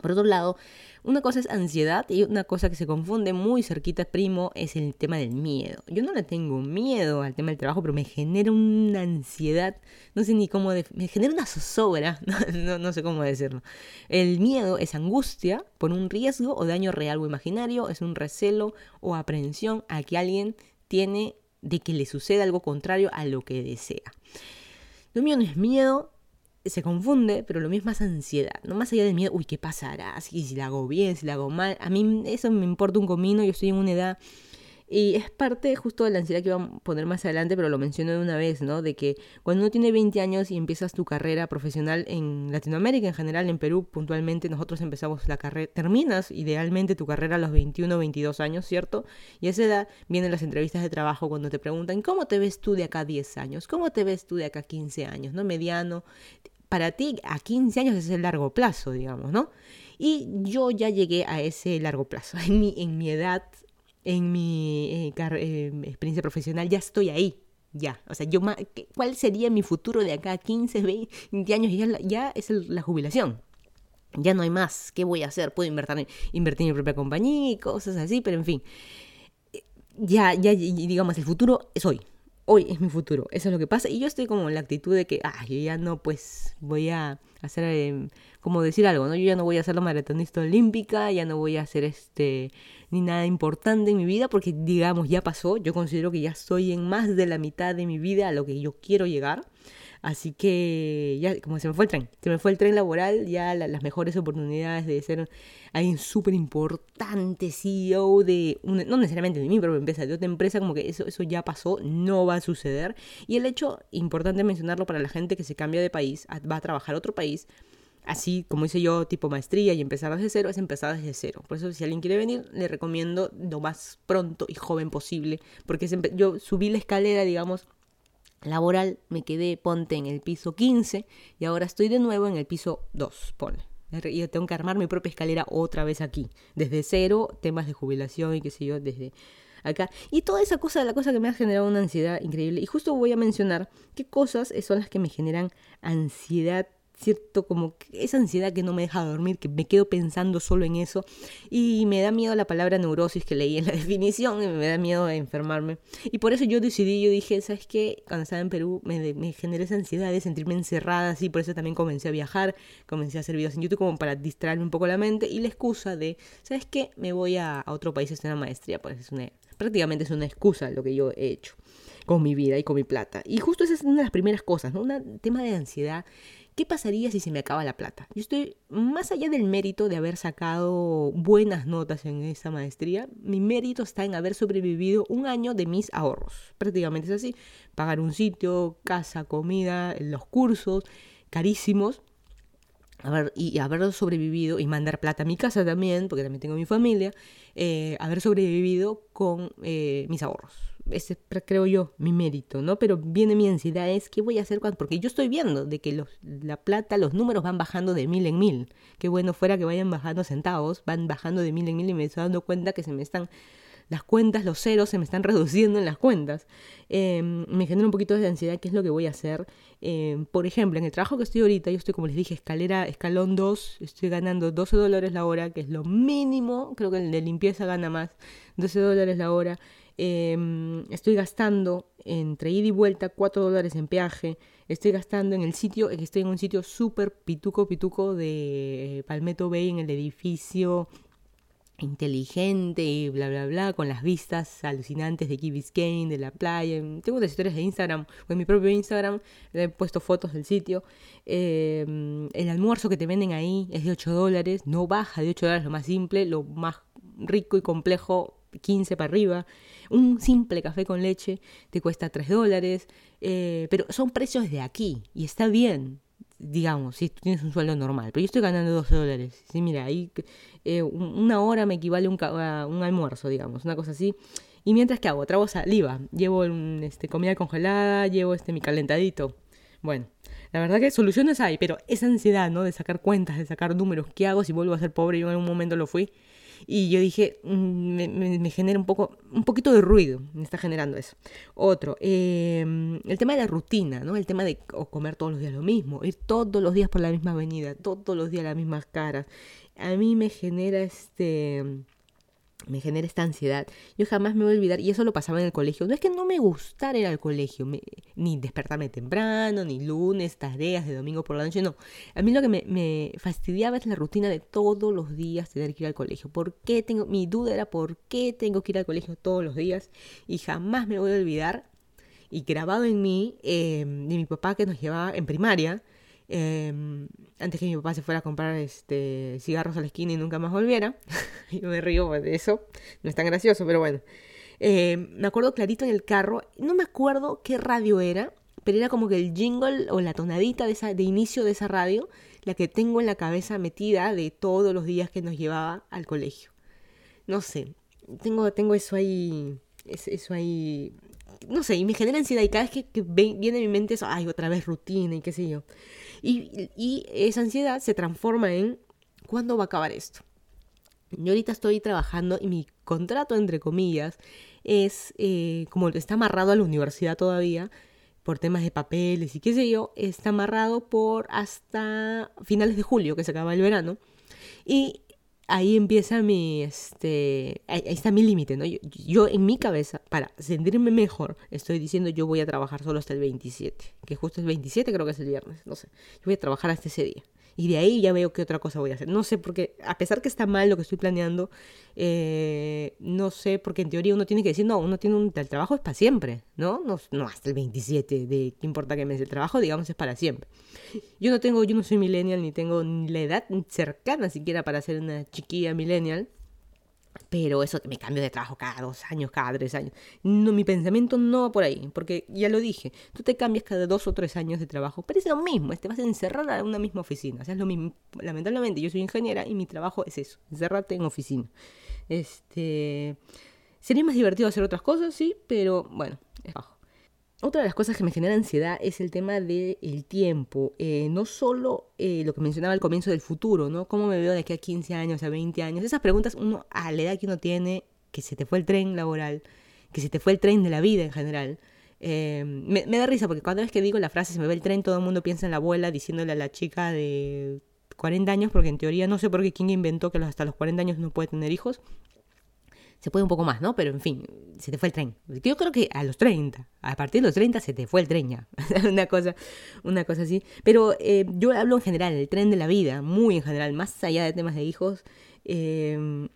Por otro lado, una cosa es ansiedad y una cosa que se confunde muy cerquita, primo, es el tema del miedo. Yo no le tengo miedo al tema del trabajo, pero me genera una ansiedad, no sé ni cómo, me genera una zozobra, no, no sé cómo decirlo. El miedo es angustia por un riesgo o daño real o imaginario, es un recelo o aprehensión a que alguien tiene de que le suceda algo contrario a lo que desea. Lo mío no es miedo, se confunde, pero lo mismo es ansiedad, no más allá del miedo, uy, ¿qué pasará? Si, si la hago bien, si la hago mal, a mí eso me importa un comino, yo estoy en una edad y es parte justo de la ansiedad que iba a poner más adelante, pero lo menciono de una vez, ¿no? De que cuando uno tiene 20 años y empiezas tu carrera profesional en Latinoamérica en general, en Perú puntualmente, nosotros empezamos la carrera, terminas idealmente tu carrera a los 21, 22 años, ¿cierto? Y a esa edad vienen las entrevistas de trabajo cuando te preguntan, ¿cómo te ves tú de acá 10 años? ¿Cómo te ves tú de acá 15 años? ¿No? Mediano. Para ti, a 15 años es el largo plazo, digamos, ¿no? Y yo ya llegué a ese largo plazo. En mi, en mi edad en mi eh, eh, experiencia profesional, ya estoy ahí, ya. O sea, yo ¿cuál sería mi futuro de acá a 15, 20 años? Ya, ya es la jubilación. Ya no hay más. ¿Qué voy a hacer? Puedo invertir, invertir en mi propia compañía y cosas así, pero en fin. Ya, ya, digamos, el futuro es hoy. Hoy es mi futuro. Eso es lo que pasa. Y yo estoy como en la actitud de que, ah, yo ya no, pues, voy a hacer, em, como decir algo, ¿no? Yo ya no voy a ser la maratonista olímpica, ya no voy a hacer este ni nada importante en mi vida porque digamos ya pasó, yo considero que ya estoy en más de la mitad de mi vida a lo que yo quiero llegar. Así que ya, como se me fue el tren, se me fue el tren laboral, ya las mejores oportunidades de ser alguien súper importante, CEO de, no necesariamente de mi propia empresa, de otra empresa, como que eso, eso ya pasó, no va a suceder. Y el hecho, importante mencionarlo para la gente que se cambia de país, va a trabajar a otro país, así como hice yo, tipo maestría y empezar desde cero, es empezar desde cero. Por eso si alguien quiere venir, le recomiendo lo más pronto y joven posible, porque yo subí la escalera, digamos, laboral, me quedé, ponte, en el piso 15 y ahora estoy de nuevo en el piso 2, pone. Y yo tengo que armar mi propia escalera otra vez aquí, desde cero, temas de jubilación y qué sé yo, desde acá. Y toda esa cosa, la cosa que me ha generado una ansiedad increíble. Y justo voy a mencionar qué cosas son las que me generan ansiedad cierto como esa ansiedad que no me deja dormir, que me quedo pensando solo en eso y me da miedo la palabra neurosis que leí en la definición y me da miedo a enfermarme. Y por eso yo decidí, yo dije, ¿sabes qué? Cuando estaba en Perú me, me generé esa ansiedad de sentirme encerrada, así, por eso también comencé a viajar, comencé a hacer videos en YouTube como para distraerme un poco la mente y la excusa de, ¿sabes qué? Me voy a, otro país a hacer una maestría, pues es una, prácticamente es una excusa lo que yo he hecho con mi vida y con mi plata. Y justo esa es una de las primeras cosas, ¿no? Un tema de ansiedad ¿Qué pasaría si se me acaba la plata? Yo estoy, más allá del mérito de haber sacado buenas notas en esa maestría, mi mérito está en haber sobrevivido un año de mis ahorros. Prácticamente es así. Pagar un sitio, casa, comida, los cursos, carísimos. y haber sobrevivido y mandar plata a mi casa también, porque también tengo mi familia, eh, haber sobrevivido con eh, mis ahorros ese es, creo yo, mi mérito, ¿no? Pero viene mi ansiedad, es qué voy a hacer cuando, porque yo estoy viendo de que los, la plata, los números van bajando de mil en mil. Qué bueno fuera que vayan bajando centavos, van bajando de mil en mil y me estoy dando cuenta que se me están, las cuentas, los ceros se me están reduciendo en las cuentas. Em, me genera un poquito de ansiedad, qué es lo que voy a hacer. Em, por ejemplo, en el trabajo que estoy ahorita, yo estoy, como les dije, escalera, escalón 2, estoy ganando 12 dólares la hora, que es lo mínimo, creo que el de limpieza gana más, 12 dólares la hora. Em, estoy gastando entre ida y vuelta 4 dólares en peaje, estoy gastando en el sitio, estoy en un sitio súper pituco, pituco de Palmetto Bay, en el edificio inteligente y bla bla bla, con las vistas alucinantes de Key Biscayne, de la playa. Tengo unas historias de Instagram, o en mi propio Instagram, he puesto fotos del sitio. Em, el almuerzo que te venden ahí es de 8 dólares, no baja de 8 dólares, lo más simple, lo más rico y complejo 15 para arriba. Un simple café con leche te cuesta 3 dólares, eh, pero son precios de aquí y está bien, digamos, si tienes un sueldo normal. Pero yo estoy ganando 12 dólares. Sí, mira, ahí eh, una hora me equivale un, a un almuerzo, digamos, una cosa así. Y mientras que hago, trago saliva, llevo este, comida congelada, llevo este, mi calentadito. Bueno, la verdad que soluciones hay, pero esa ansiedad, ¿no? De sacar cuentas, de sacar números, ¿qué hago si vuelvo a ser pobre? Yo en algún momento lo fui. Y yo dije, mm, me, genera un poco, un poquito de ruido, me está generando eso. Otro, em, el tema de la rutina, ¿no? El tema de comer todos los días lo mismo, ir todos los días por la misma avenida, todos los días las mismas caras. A mí me genera este me genera esta ansiedad. Yo jamás me voy a olvidar, y eso lo pasaba en el colegio. No es que no me gustara ir al colegio, ni despertarme temprano, ni lunes, tareas de domingo por la noche, no. A mí lo que me, fastidiaba es la rutina de todos los días tener que ir al colegio. ¿Por qué tengo? Mi duda era por qué tengo que ir al colegio todos los días, y jamás me voy a olvidar, y grabado en mí, em, de mi papá que nos llevaba en primaria, Em, antes que mi papá se fuera a comprar este, cigarros a la esquina y nunca más volviera. Yo me río de eso, no es tan gracioso, pero bueno. Em, me acuerdo clarito en el carro, no me acuerdo qué radio era, pero era como que el jingle o la tonadita de, esa, de inicio de esa radio, la que tengo en la cabeza metida de todos los días que nos llevaba al colegio. No sé, tengo, tengo eso ahí, eso ahí no sé, y me genera ansiedad y cada vez que, viene a mi mente eso, ay, otra vez rutina y qué sé yo. Y, esa ansiedad se transforma en, ¿cuándo va a acabar esto? Yo ahorita estoy trabajando y mi contrato, entre comillas, es, eh, como está amarrado a la universidad todavía, por temas de papeles y qué sé yo, está amarrado por hasta finales de julio, que se acaba el verano. Y ahí empieza mi, este, ahí, está mi límite, ¿no? Yo, en mi cabeza, para sentirme mejor, estoy diciendo yo voy a trabajar solo hasta el 27, que justo el 27 creo que es el viernes, no sé, yo voy a trabajar hasta ese día. Y de ahí ya veo qué otra cosa voy a hacer. No sé, porque a pesar que está mal lo que estoy planeando, eh, no sé, porque en teoría uno tiene que decir, no, uno tiene un, el trabajo es para siempre, ¿no? No, no hasta el 27, de qué importa que me el trabajo, digamos, es para siempre. Yo no tengo, yo no soy millennial, ni tengo la edad cercana siquiera para ser una chiquilla millennial. Pero eso que me cambio de trabajo cada dos años, cada tres años. No, mi pensamiento no va por ahí, porque ya lo dije, tú te cambias cada dos o tres años de trabajo, pero es lo mismo, te vas a encerrar en una misma oficina. O sea, es lo mismo. Lamentablemente, yo soy ingeniera y mi trabajo es eso, encerrarte en oficina. Este. Sería más divertido hacer otras cosas, sí, pero bueno, es bajo. Otra de las cosas que me genera ansiedad es el tema del tiempo. Eh, no solo eh, lo que mencionaba al comienzo del futuro, ¿no? ¿Cómo me veo de aquí a 15 años, a 20 años? Esas preguntas, uno a la edad que uno tiene, que se te fue el tren laboral, que se te fue el tren de la vida en general. Eh, me, me, da risa porque cada vez que digo la frase se me ve el tren, todo el mundo piensa en la abuela diciéndole a la chica de 40 años, porque en teoría no sé por qué quién inventó que hasta los 40 años no puede tener hijos se puede un poco más, ¿no? Pero en fin, se te fue el tren. Yo creo que a los 30, a partir de los 30 se te fue el tren ya. una cosa, una cosa así. Pero eh, yo hablo en general, el tren de la vida, muy en general, más allá de temas de hijos. Eh,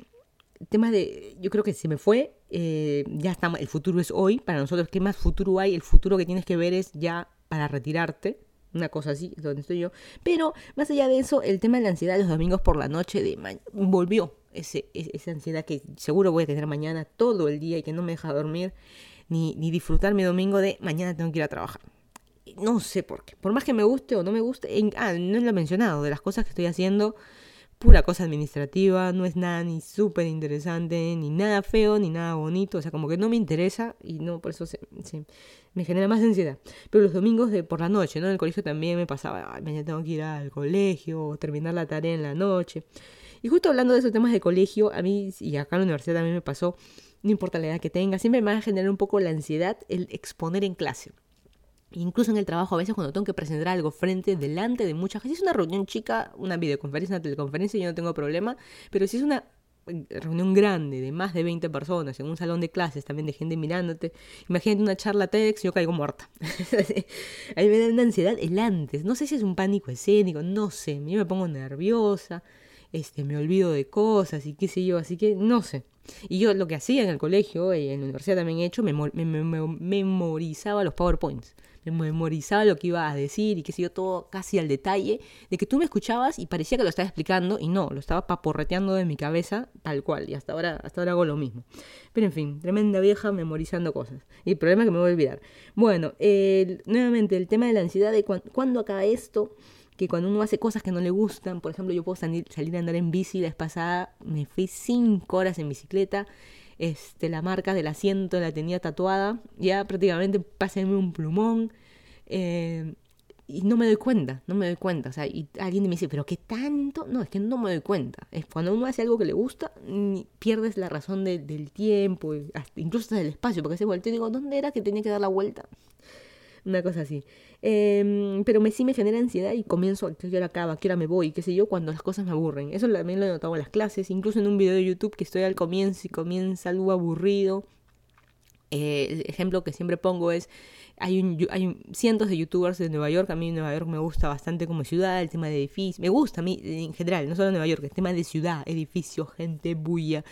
temas de, yo creo que se me fue, eh, ya está, el futuro es hoy, para nosotros, ¿qué más futuro hay? El futuro que tienes que ver es ya para retirarte, una cosa así, donde estoy yo. Pero más allá de eso, el tema de la ansiedad los domingos por la noche de volvió, ese, esa ansiedad que seguro voy a tener mañana todo el día y que no me deja dormir, ni, ni disfrutar mi domingo de mañana tengo que ir a trabajar. No sé por qué. Por más que me guste o no me guste, ah, no lo he mencionado, de las cosas que estoy haciendo, pura cosa administrativa, no es nada ni súper interesante, ni nada feo, ni nada bonito, o sea, como que no me interesa y no, por eso se, me genera más ansiedad. Pero los domingos de por la noche, ¿no? En el colegio también me pasaba, mañana tengo que ir al colegio, o terminar la tarea en la noche. Y justo hablando de esos temas de colegio, a mí y acá en la universidad también me pasó, no importa la edad que tenga, siempre me va a generar un poco la ansiedad el exponer en clase. Incluso en el trabajo, a veces cuando tengo que presentar algo frente, delante de mucha gente, si es una reunión chica, una videoconferencia, una teleconferencia, yo no tengo problema, pero si es una eh, reunión grande de más de 20 personas en un salón de clases, también de gente mirándote, imagínate una charla TEDx, yo caigo muerta. Ahí me da una ansiedad el antes, no sé si es un pánico escénico, no sé, yo me pongo nerviosa, este, me olvido de cosas y qué sé yo, así que no sé. Y yo lo que hacía en el colegio y en la universidad también he hecho, me, memorizaba los PowerPoints. Me memorizaba lo que iba a decir y qué sé yo, todo casi al detalle, de que tú me escuchabas y parecía que lo estaba explicando y no, lo estaba paporreteando de mi cabeza tal cual. Y hasta ahora, hasta ahora hago lo mismo. Pero en fin, tremenda vieja memorizando cosas. Y el problema es que me voy a olvidar. Bueno, nuevamente el tema de la ansiedad de cuándo acaba esto que cuando uno hace cosas que no le gustan, por ejemplo, yo puedo salir, salir a andar en bici, la vez pasada me fui cinco horas en bicicleta, este, la marca del asiento la tenía tatuada, ya prácticamente pásenme un plumón, eh, y no me doy cuenta, no me doy cuenta, o sea, y alguien me dice, pero ¿qué tanto? No, es que no me doy cuenta, es cuando uno hace algo que le gusta, pierdes la razón del tiempo, incluso hasta del espacio, porque se vuelto y digo, ¿dónde era que tenía que dar la vuelta? Una cosa así. Em, pero me, sí me genera ansiedad y comienzo a qué hora acaba, qué hora me voy, qué sé yo, cuando las cosas me aburren. Eso también lo he notado en las clases, incluso en un video de YouTube que estoy al comienzo y comienza algo aburrido. Eh, el ejemplo que siempre pongo es, hay, un, hay cientos de youtubers de Nueva York, a mí Nueva York me gusta bastante como ciudad, el tema de edificios, me gusta a mí en general, no solo Nueva York, el tema de ciudad, edificios, gente, bulla,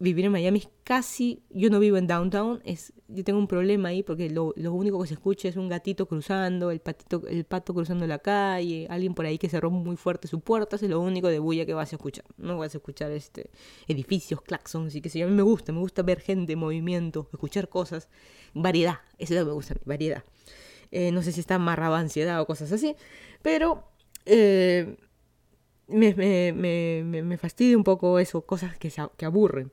vivir en Miami es casi, yo no vivo en downtown, es, yo tengo un problema ahí porque lo, lo, único que se escucha es un gatito cruzando, el patito, el pato cruzando la calle, alguien por ahí que cerró muy fuerte su puerta, es lo único de bulla que vas a escuchar. No vas a escuchar este edificios, claxons y qué sé yo. A mí me gusta, me gusta ver gente, movimiento, escuchar cosas, variedad, eso es lo que me gusta, variedad. Eh, no sé si está amarraba ansiedad o cosas así, pero eh, me, me, me, me, fastidia un poco eso, cosas que, se, que aburren.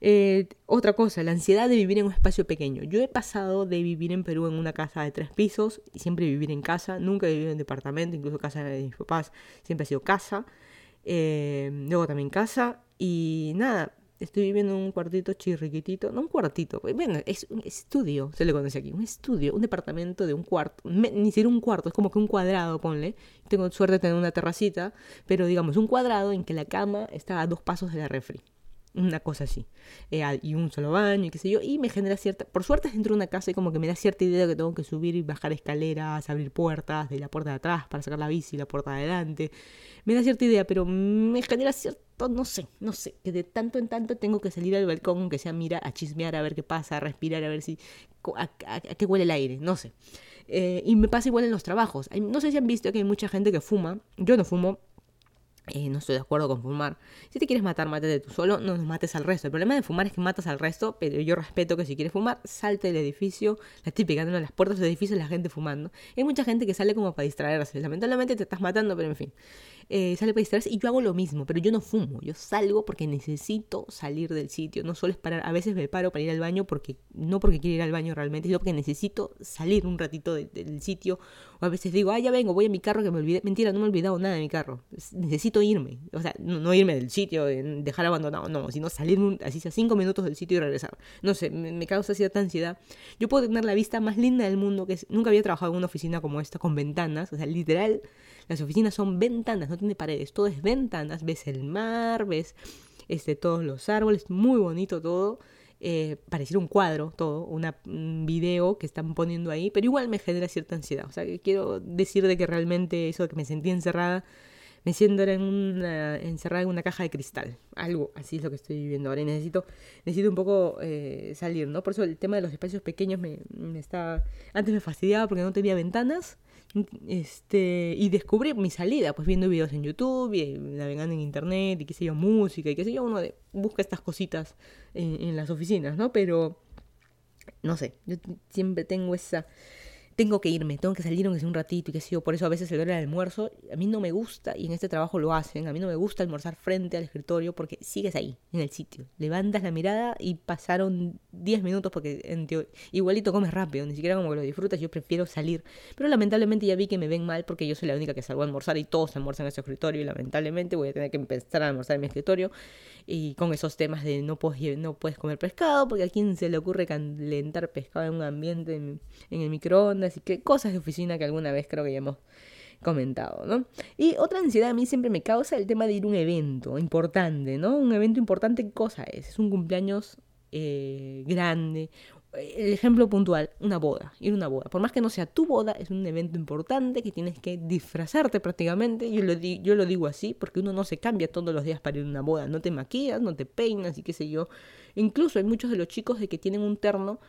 Eh, otra cosa, la ansiedad de vivir en un espacio pequeño. Yo he pasado de vivir en Perú en una casa de tres pisos y siempre vivir en casa, nunca he vivido en departamento, incluso casa de mis papás siempre ha sido casa, eh, luego también casa y nada, estoy viviendo en un cuartito chirriquitito, no un cuartito, bueno, es un estudio, se le conoce aquí, un estudio, un departamento de un cuarto, ni siquiera un cuarto, es como que un cuadrado, ponle. Tengo suerte de tener una terracita, pero digamos, un cuadrado en que la cama está a dos pasos de la refri una cosa así. Eh, y un solo baño y qué sé yo. Y me genera cierta... Por suerte dentro de una casa y como que me da cierta idea de que tengo que subir y bajar escaleras, abrir puertas, de la puerta de atrás para sacar la bici, la puerta de adelante. Me da cierta idea, pero me genera cierto... No sé, no sé. Que de tanto en tanto tengo que salir al balcón, que sea mira, a chismear, a ver qué pasa, a respirar, a ver si... a, qué huele el aire, no sé. Eh, y me pasa igual en los trabajos. No sé si han visto que hay mucha gente que fuma. Yo no fumo, eh, no estoy de acuerdo con fumar. Si te quieres matar, mátate tú solo, no nos mates al resto. El problema de fumar es que matas al resto, pero yo respeto que si quieres fumar, salte del edificio. La típica, ¿no? Las puertas del edificio, la gente fumando. Hay mucha gente que sale como para distraerse. Lamentablemente te estás matando, pero en fin. Eh, sale para distraerse y yo hago lo mismo, pero yo no fumo. Yo salgo porque necesito salir del sitio. No solo es parar. A veces me paro para ir al baño porque no porque quiero ir al baño realmente, sino porque necesito salir un ratito del sitio. O a veces digo, ah, ya vengo, voy a mi carro que me olvidé. Mentira, no me he olvidado nada de mi carro. Necesito irme. O sea, no, irme del sitio, dejar abandonado, no, sino salir así sea cinco minutos del sitio y regresar. No sé, me, causa cierta ansiedad. Yo puedo tener la vista más linda del mundo, que nunca había trabajado en una oficina como esta, con ventanas. O sea, literal, las oficinas son ventanas, no tiene paredes, todo es ventanas. Ves el mar, ves este, todos los árboles, muy bonito todo. Eh, pareciera un cuadro todo, una, un video que están poniendo ahí, pero igual me genera cierta ansiedad. O sea, que quiero decir de que realmente eso de que me sentí encerrada me siento en una, encerrada en una caja de cristal. Algo así es lo que estoy viviendo ahora y necesito, necesito un poco eh, salir, ¿no? Por eso el tema de los espacios pequeños me, me está... Antes me fastidiaba porque no tenía ventanas este y descubrí mi salida pues viendo videos en YouTube y navegando en internet y qué sé yo música y qué sé yo uno busca estas cositas en, en las oficinas no pero no sé yo siempre tengo esa tengo que irme, tengo que salir aunque sea un ratito y que sé por eso a veces el hora del almuerzo a mí no me gusta y en este trabajo lo hacen, a mí no me gusta almorzar frente al escritorio porque sigues ahí, en el sitio, levantas la mirada y pasaron 10 minutos porque igualito comes rápido, ni siquiera como que lo disfrutas, yo prefiero salir, pero lamentablemente ya vi que me ven mal porque yo soy la única que salgo a almorzar y todos almuerzan en ese escritorio y lamentablemente voy a tener que empezar a almorzar en mi escritorio y con esos temas de no puedes, no puedes comer pescado porque a quién se le ocurre calentar pescado en un ambiente en, en el microondas Así que cosas de oficina que alguna vez creo que ya hemos comentado, ¿no? Y otra ansiedad a mí siempre me causa el tema de ir a un evento importante, ¿no? Un evento importante, ¿qué cosa es? Es un cumpleaños eh, grande. El ejemplo puntual, una boda, ir a una boda. Por más que no sea tu boda, es un evento importante que tienes que disfrazarte prácticamente. Yo yo lo digo así porque uno no se cambia todos los días para ir a una boda. No te maquillas, no te peinas y qué sé yo. Incluso hay muchos de los chicos de que tienen un terno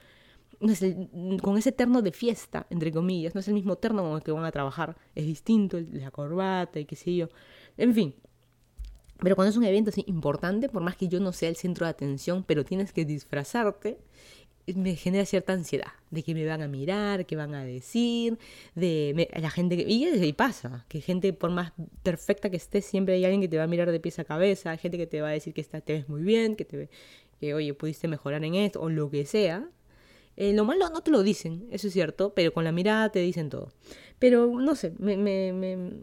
con ese terno de fiesta, entre comillas, no es el mismo terno con el que van a trabajar, es distinto, la corbata y qué sé yo, en fin. Pero cuando es un evento así importante, por más que yo no sea el centro de atención, pero tienes que disfrazarte, me genera cierta ansiedad de que me van a mirar, que van a decir, de la gente que... Y, y pasa, que gente por más perfecta que estés, siempre hay alguien que te va a mirar de pies a cabeza, gente que te va a decir que está, te ves muy bien, que te que oye, pudiste mejorar en esto, o lo que sea, eh, lo malo no te lo dicen, eso es cierto, pero con la mirada te dicen todo. Pero no sé, me, me,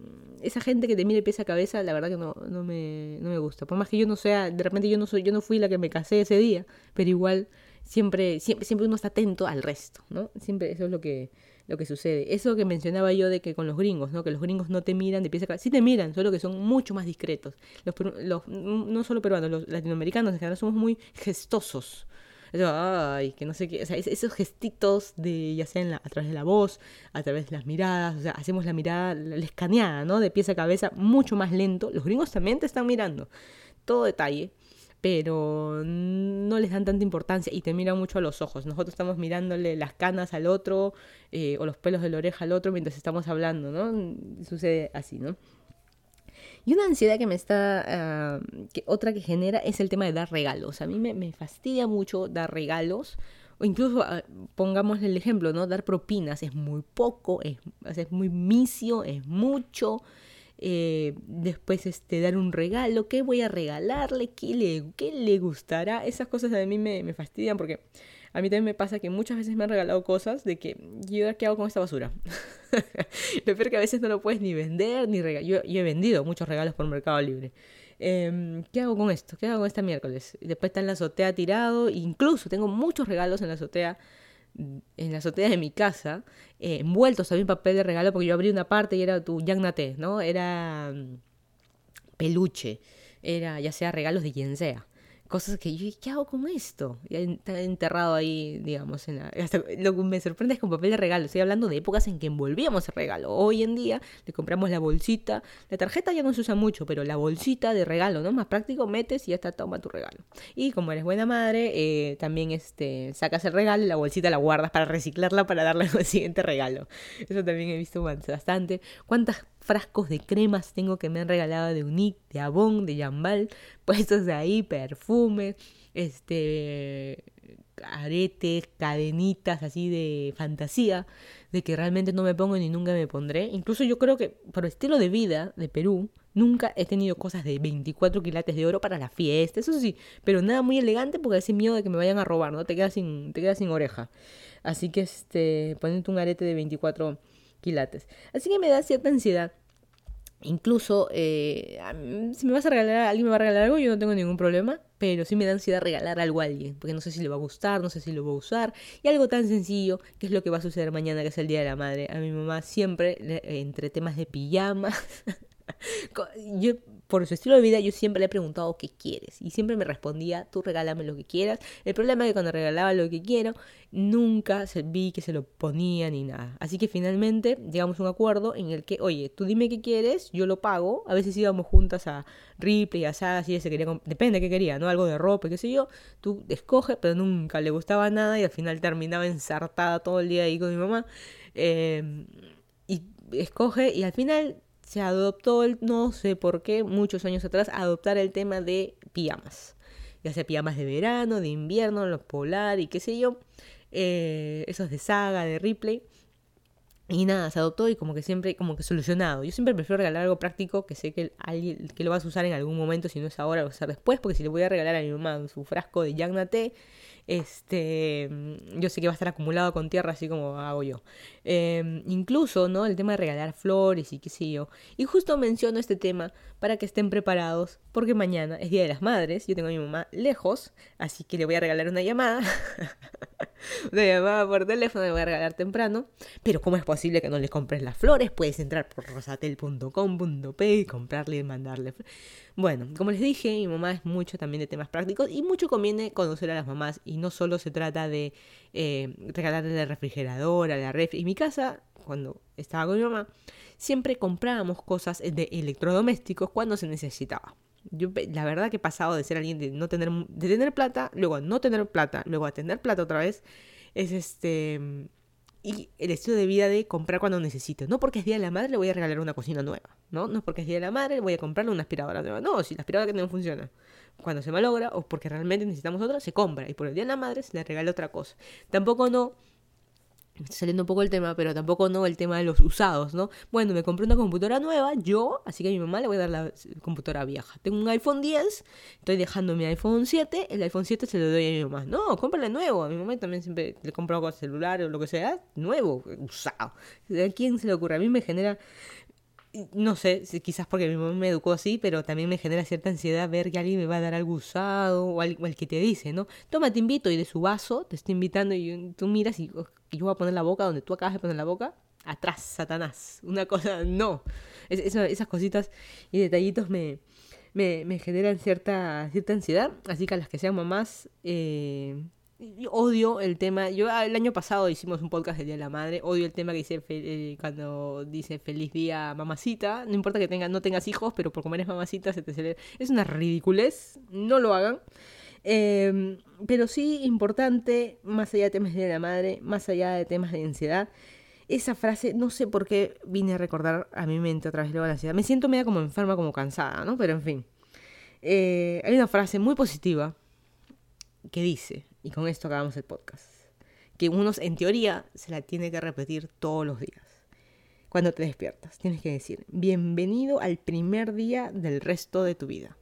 esa gente que te mire pieza a cabeza, la verdad que no, no, me, no me gusta. Por más que yo no sea, de repente yo no soy, yo no fui la que me casé ese día, pero igual siempre, siempre, siempre uno está atento al resto, ¿no? Siempre eso es lo que, lo que sucede. Eso que mencionaba yo de que con los gringos, ¿no? Que los gringos no te miran de pieza a cabeza. Sí te miran, solo que son mucho más discretos. Los, los, no solo peruanos, los latinoamericanos en general somos muy gestosos ay, que no sé qué, o sea, esos gestitos de, ya sea a través de la voz, a través de las miradas, o sea, hacemos la mirada, la escaneada, ¿no? De pies a cabeza, mucho más lento. Los gringos también te están mirando, todo detalle. pero no les dan tanta importancia y te miran mucho a los ojos. Nosotros estamos mirándole las canas al otro eh, o los pelos de la oreja al otro mientras estamos hablando, ¿no? Sucede así, ¿no? Y una ansiedad que me está, ah, otra que genera es el tema de dar regalos. A mí me, me fastidia mucho dar regalos. O incluso, ah, pongamos el ejemplo, ¿no? Dar propinas es muy poco, es, es muy misio, es mucho. Eh, después este, dar un regalo, qué voy a regalarle, qué le, qué le gustará. Esas cosas a mí me, me, fastidian porque a mí también me pasa que muchas veces me han regalado cosas de que yo qué hago con esta basura. lo peor que a veces no lo puedes ni vender ni regalar. Yo, he vendido muchos regalos por Mercado Libre. Em, ¿Qué hago con esto? ¿Qué hago con este miércoles? después está en la azotea tirado. Incluso tengo muchos regalos en la azotea en la azotea de mi casa, eh, envueltos también en papel de regalo, porque yo abrí una parte y era tu Yagnate, ¿no? Era mm, peluche, era ya sea regalos de quien sea cosas que yo, ¿qué hago con esto? está enterrado ahí, digamos, en lo que me sorprende es con papel de regalo. Estoy hablando de épocas en que envolvíamos el regalo. Hoy en día le compramos la bolsita. La tarjeta ya no se usa mucho, pero la bolsita de regalo, ¿no? Más práctico, metes y ya está, toma tu regalo. Y como eres buena madre, eh, también este, sacas el regalo y la bolsita la guardas para reciclarla para darle al siguiente regalo. Eso también he visto bastante. ¿Cuántas frascos de cremas tengo que me han regalado de Unique, de Avon, de Jambal, puestos de ahí, perfumes, este aretes, cadenitas así de fantasía, de que realmente no me pongo ni nunca me pondré. Incluso yo creo que por estilo de vida de Perú, nunca he tenido cosas de 24 quilates de oro para la fiesta, eso sí, pero nada muy elegante porque ese miedo de que me vayan a robar, ¿no? Te quedas sin, te quedas sin oreja. Así que este, ponerte un arete de 24 quilates. Así que me da cierta ansiedad. Incluso, eh, si me vas a regalar, alguien me va a regalar algo, yo no tengo ningún problema, pero sí me da ansiedad regalar algo a alguien, porque no sé si le va a gustar, no sé si lo va a usar. Y algo tan sencillo, que es lo que va a suceder mañana, que es el Día de la Madre. A mi mamá siempre, entre temas de pijamas, yo por su estilo de vida yo siempre le he preguntado qué quieres y siempre me respondía, tú regálame lo que quieras. El problema es que cuando regalaba lo que quiero, nunca vi que se lo ponía ni nada. Así que finalmente llegamos a un acuerdo en el que, oye, tú dime qué quieres, yo lo pago. A veces íbamos juntas a Ripley, a Sassy, se quería, depende de qué quería, ¿no? Algo de ropa, qué sé yo. Tú escoges, pero nunca le gustaba nada y al final terminaba ensartada todo el día ahí con mi mamá. Em, y escoge y al final se adoptó, el, no sé por qué, muchos años atrás, adoptar el tema de pijamas. Ya sea pijamas de verano, de invierno, los polar y qué sé yo. Eh, esos de saga, de Ripley. Y nada, se adoptó y como que siempre, como que solucionado. Yo siempre prefiero regalar algo práctico que sé que alguien que lo vas a usar en algún momento, si no es ahora, lo vas a usar después, porque si le voy a regalar a mi mamá su frasco de Yagnate, este, yo sé que va a estar acumulado con tierra, así como hago yo. Em, incluso, ¿no? El tema de regalar flores y qué sé yo. Y justo menciono este tema para que estén preparados, porque mañana es Día de las Madres, yo tengo a mi mamá lejos, así que le voy a regalar una llamada. una llamada por teléfono, le voy a regalar temprano. Pero ¿cómo es posible que no le compres las flores? Puedes entrar por rosatel.com.p y comprarle y mandarle. Bueno, como les dije, mi mamá es mucho también de temas prácticos y mucho conviene conocer a las mamás no solo se trata de eh, regalarle la refrigeradora, la refri. En mi casa, cuando estaba con mi mamá, siempre comprábamos cosas de electrodomésticos cuando se necesitaba. Yo la verdad que he pasado de ser alguien de no tener de tener plata, luego a no tener plata, luego a tener plata otra vez, es este y el estilo de vida de comprar cuando necesito. No porque es Día de la Madre le voy a regalar una cocina nueva, ¿no? No porque es Día de la Madre le voy a comprarle una aspiradora nueva. No, si la aspiradora que no funciona, cuando se malogra o porque realmente necesitamos otra, se compra. Y por el Día de la Madre se le regala otra cosa. Tampoco no saliendo un poco el tema, pero tampoco no el tema de los usados, ¿no? Bueno, me compré una computadora nueva, yo, así que a mi mamá le voy a dar la computadora vieja. Tengo un iPhone 10, estoy dejando mi iPhone 7, el iPhone 7 se lo doy a mi mamá. No, cómprale nuevo. A mi mamá también siempre le compro algo celular o lo que sea, nuevo, usado. ¿A quién se le ocurre? A mí me genera no sé, quizás porque mi mamá me educó así, pero también me genera cierta ansiedad ver que alguien me va a dar algo usado o, el que te dice, ¿no? Toma, te invito y de su vaso te estoy invitando y tú miras y, yo voy a poner la boca donde tú acabas de poner la boca. Atrás, Satanás. Una cosa, no. esas cositas y detallitos me, me, me, generan cierta, cierta ansiedad. Así que a las que sean mamás, eh, odio el tema. Yo ah, el año pasado hicimos un podcast del Día de la Madre. Odio el tema que dice eh, cuando dice feliz día mamacita. No importa que tenga, no tengas hijos, pero por comer es mamacita se te celebra. Es una ridiculez. No lo hagan. Eh, pero sí importante, más allá de temas de la Madre, más allá de temas de ansiedad. Esa frase, no sé por qué vine a recordar a mi mente otra vez luego la ansiedad. Me siento media como enferma, como cansada, ¿no? Pero en fin. Eh, hay una frase muy positiva que dice, y con esto acabamos el podcast, que uno en teoría se la tiene que repetir todos los días. Cuando te despiertas, tienes que decir, bienvenido al primer día del resto de tu vida.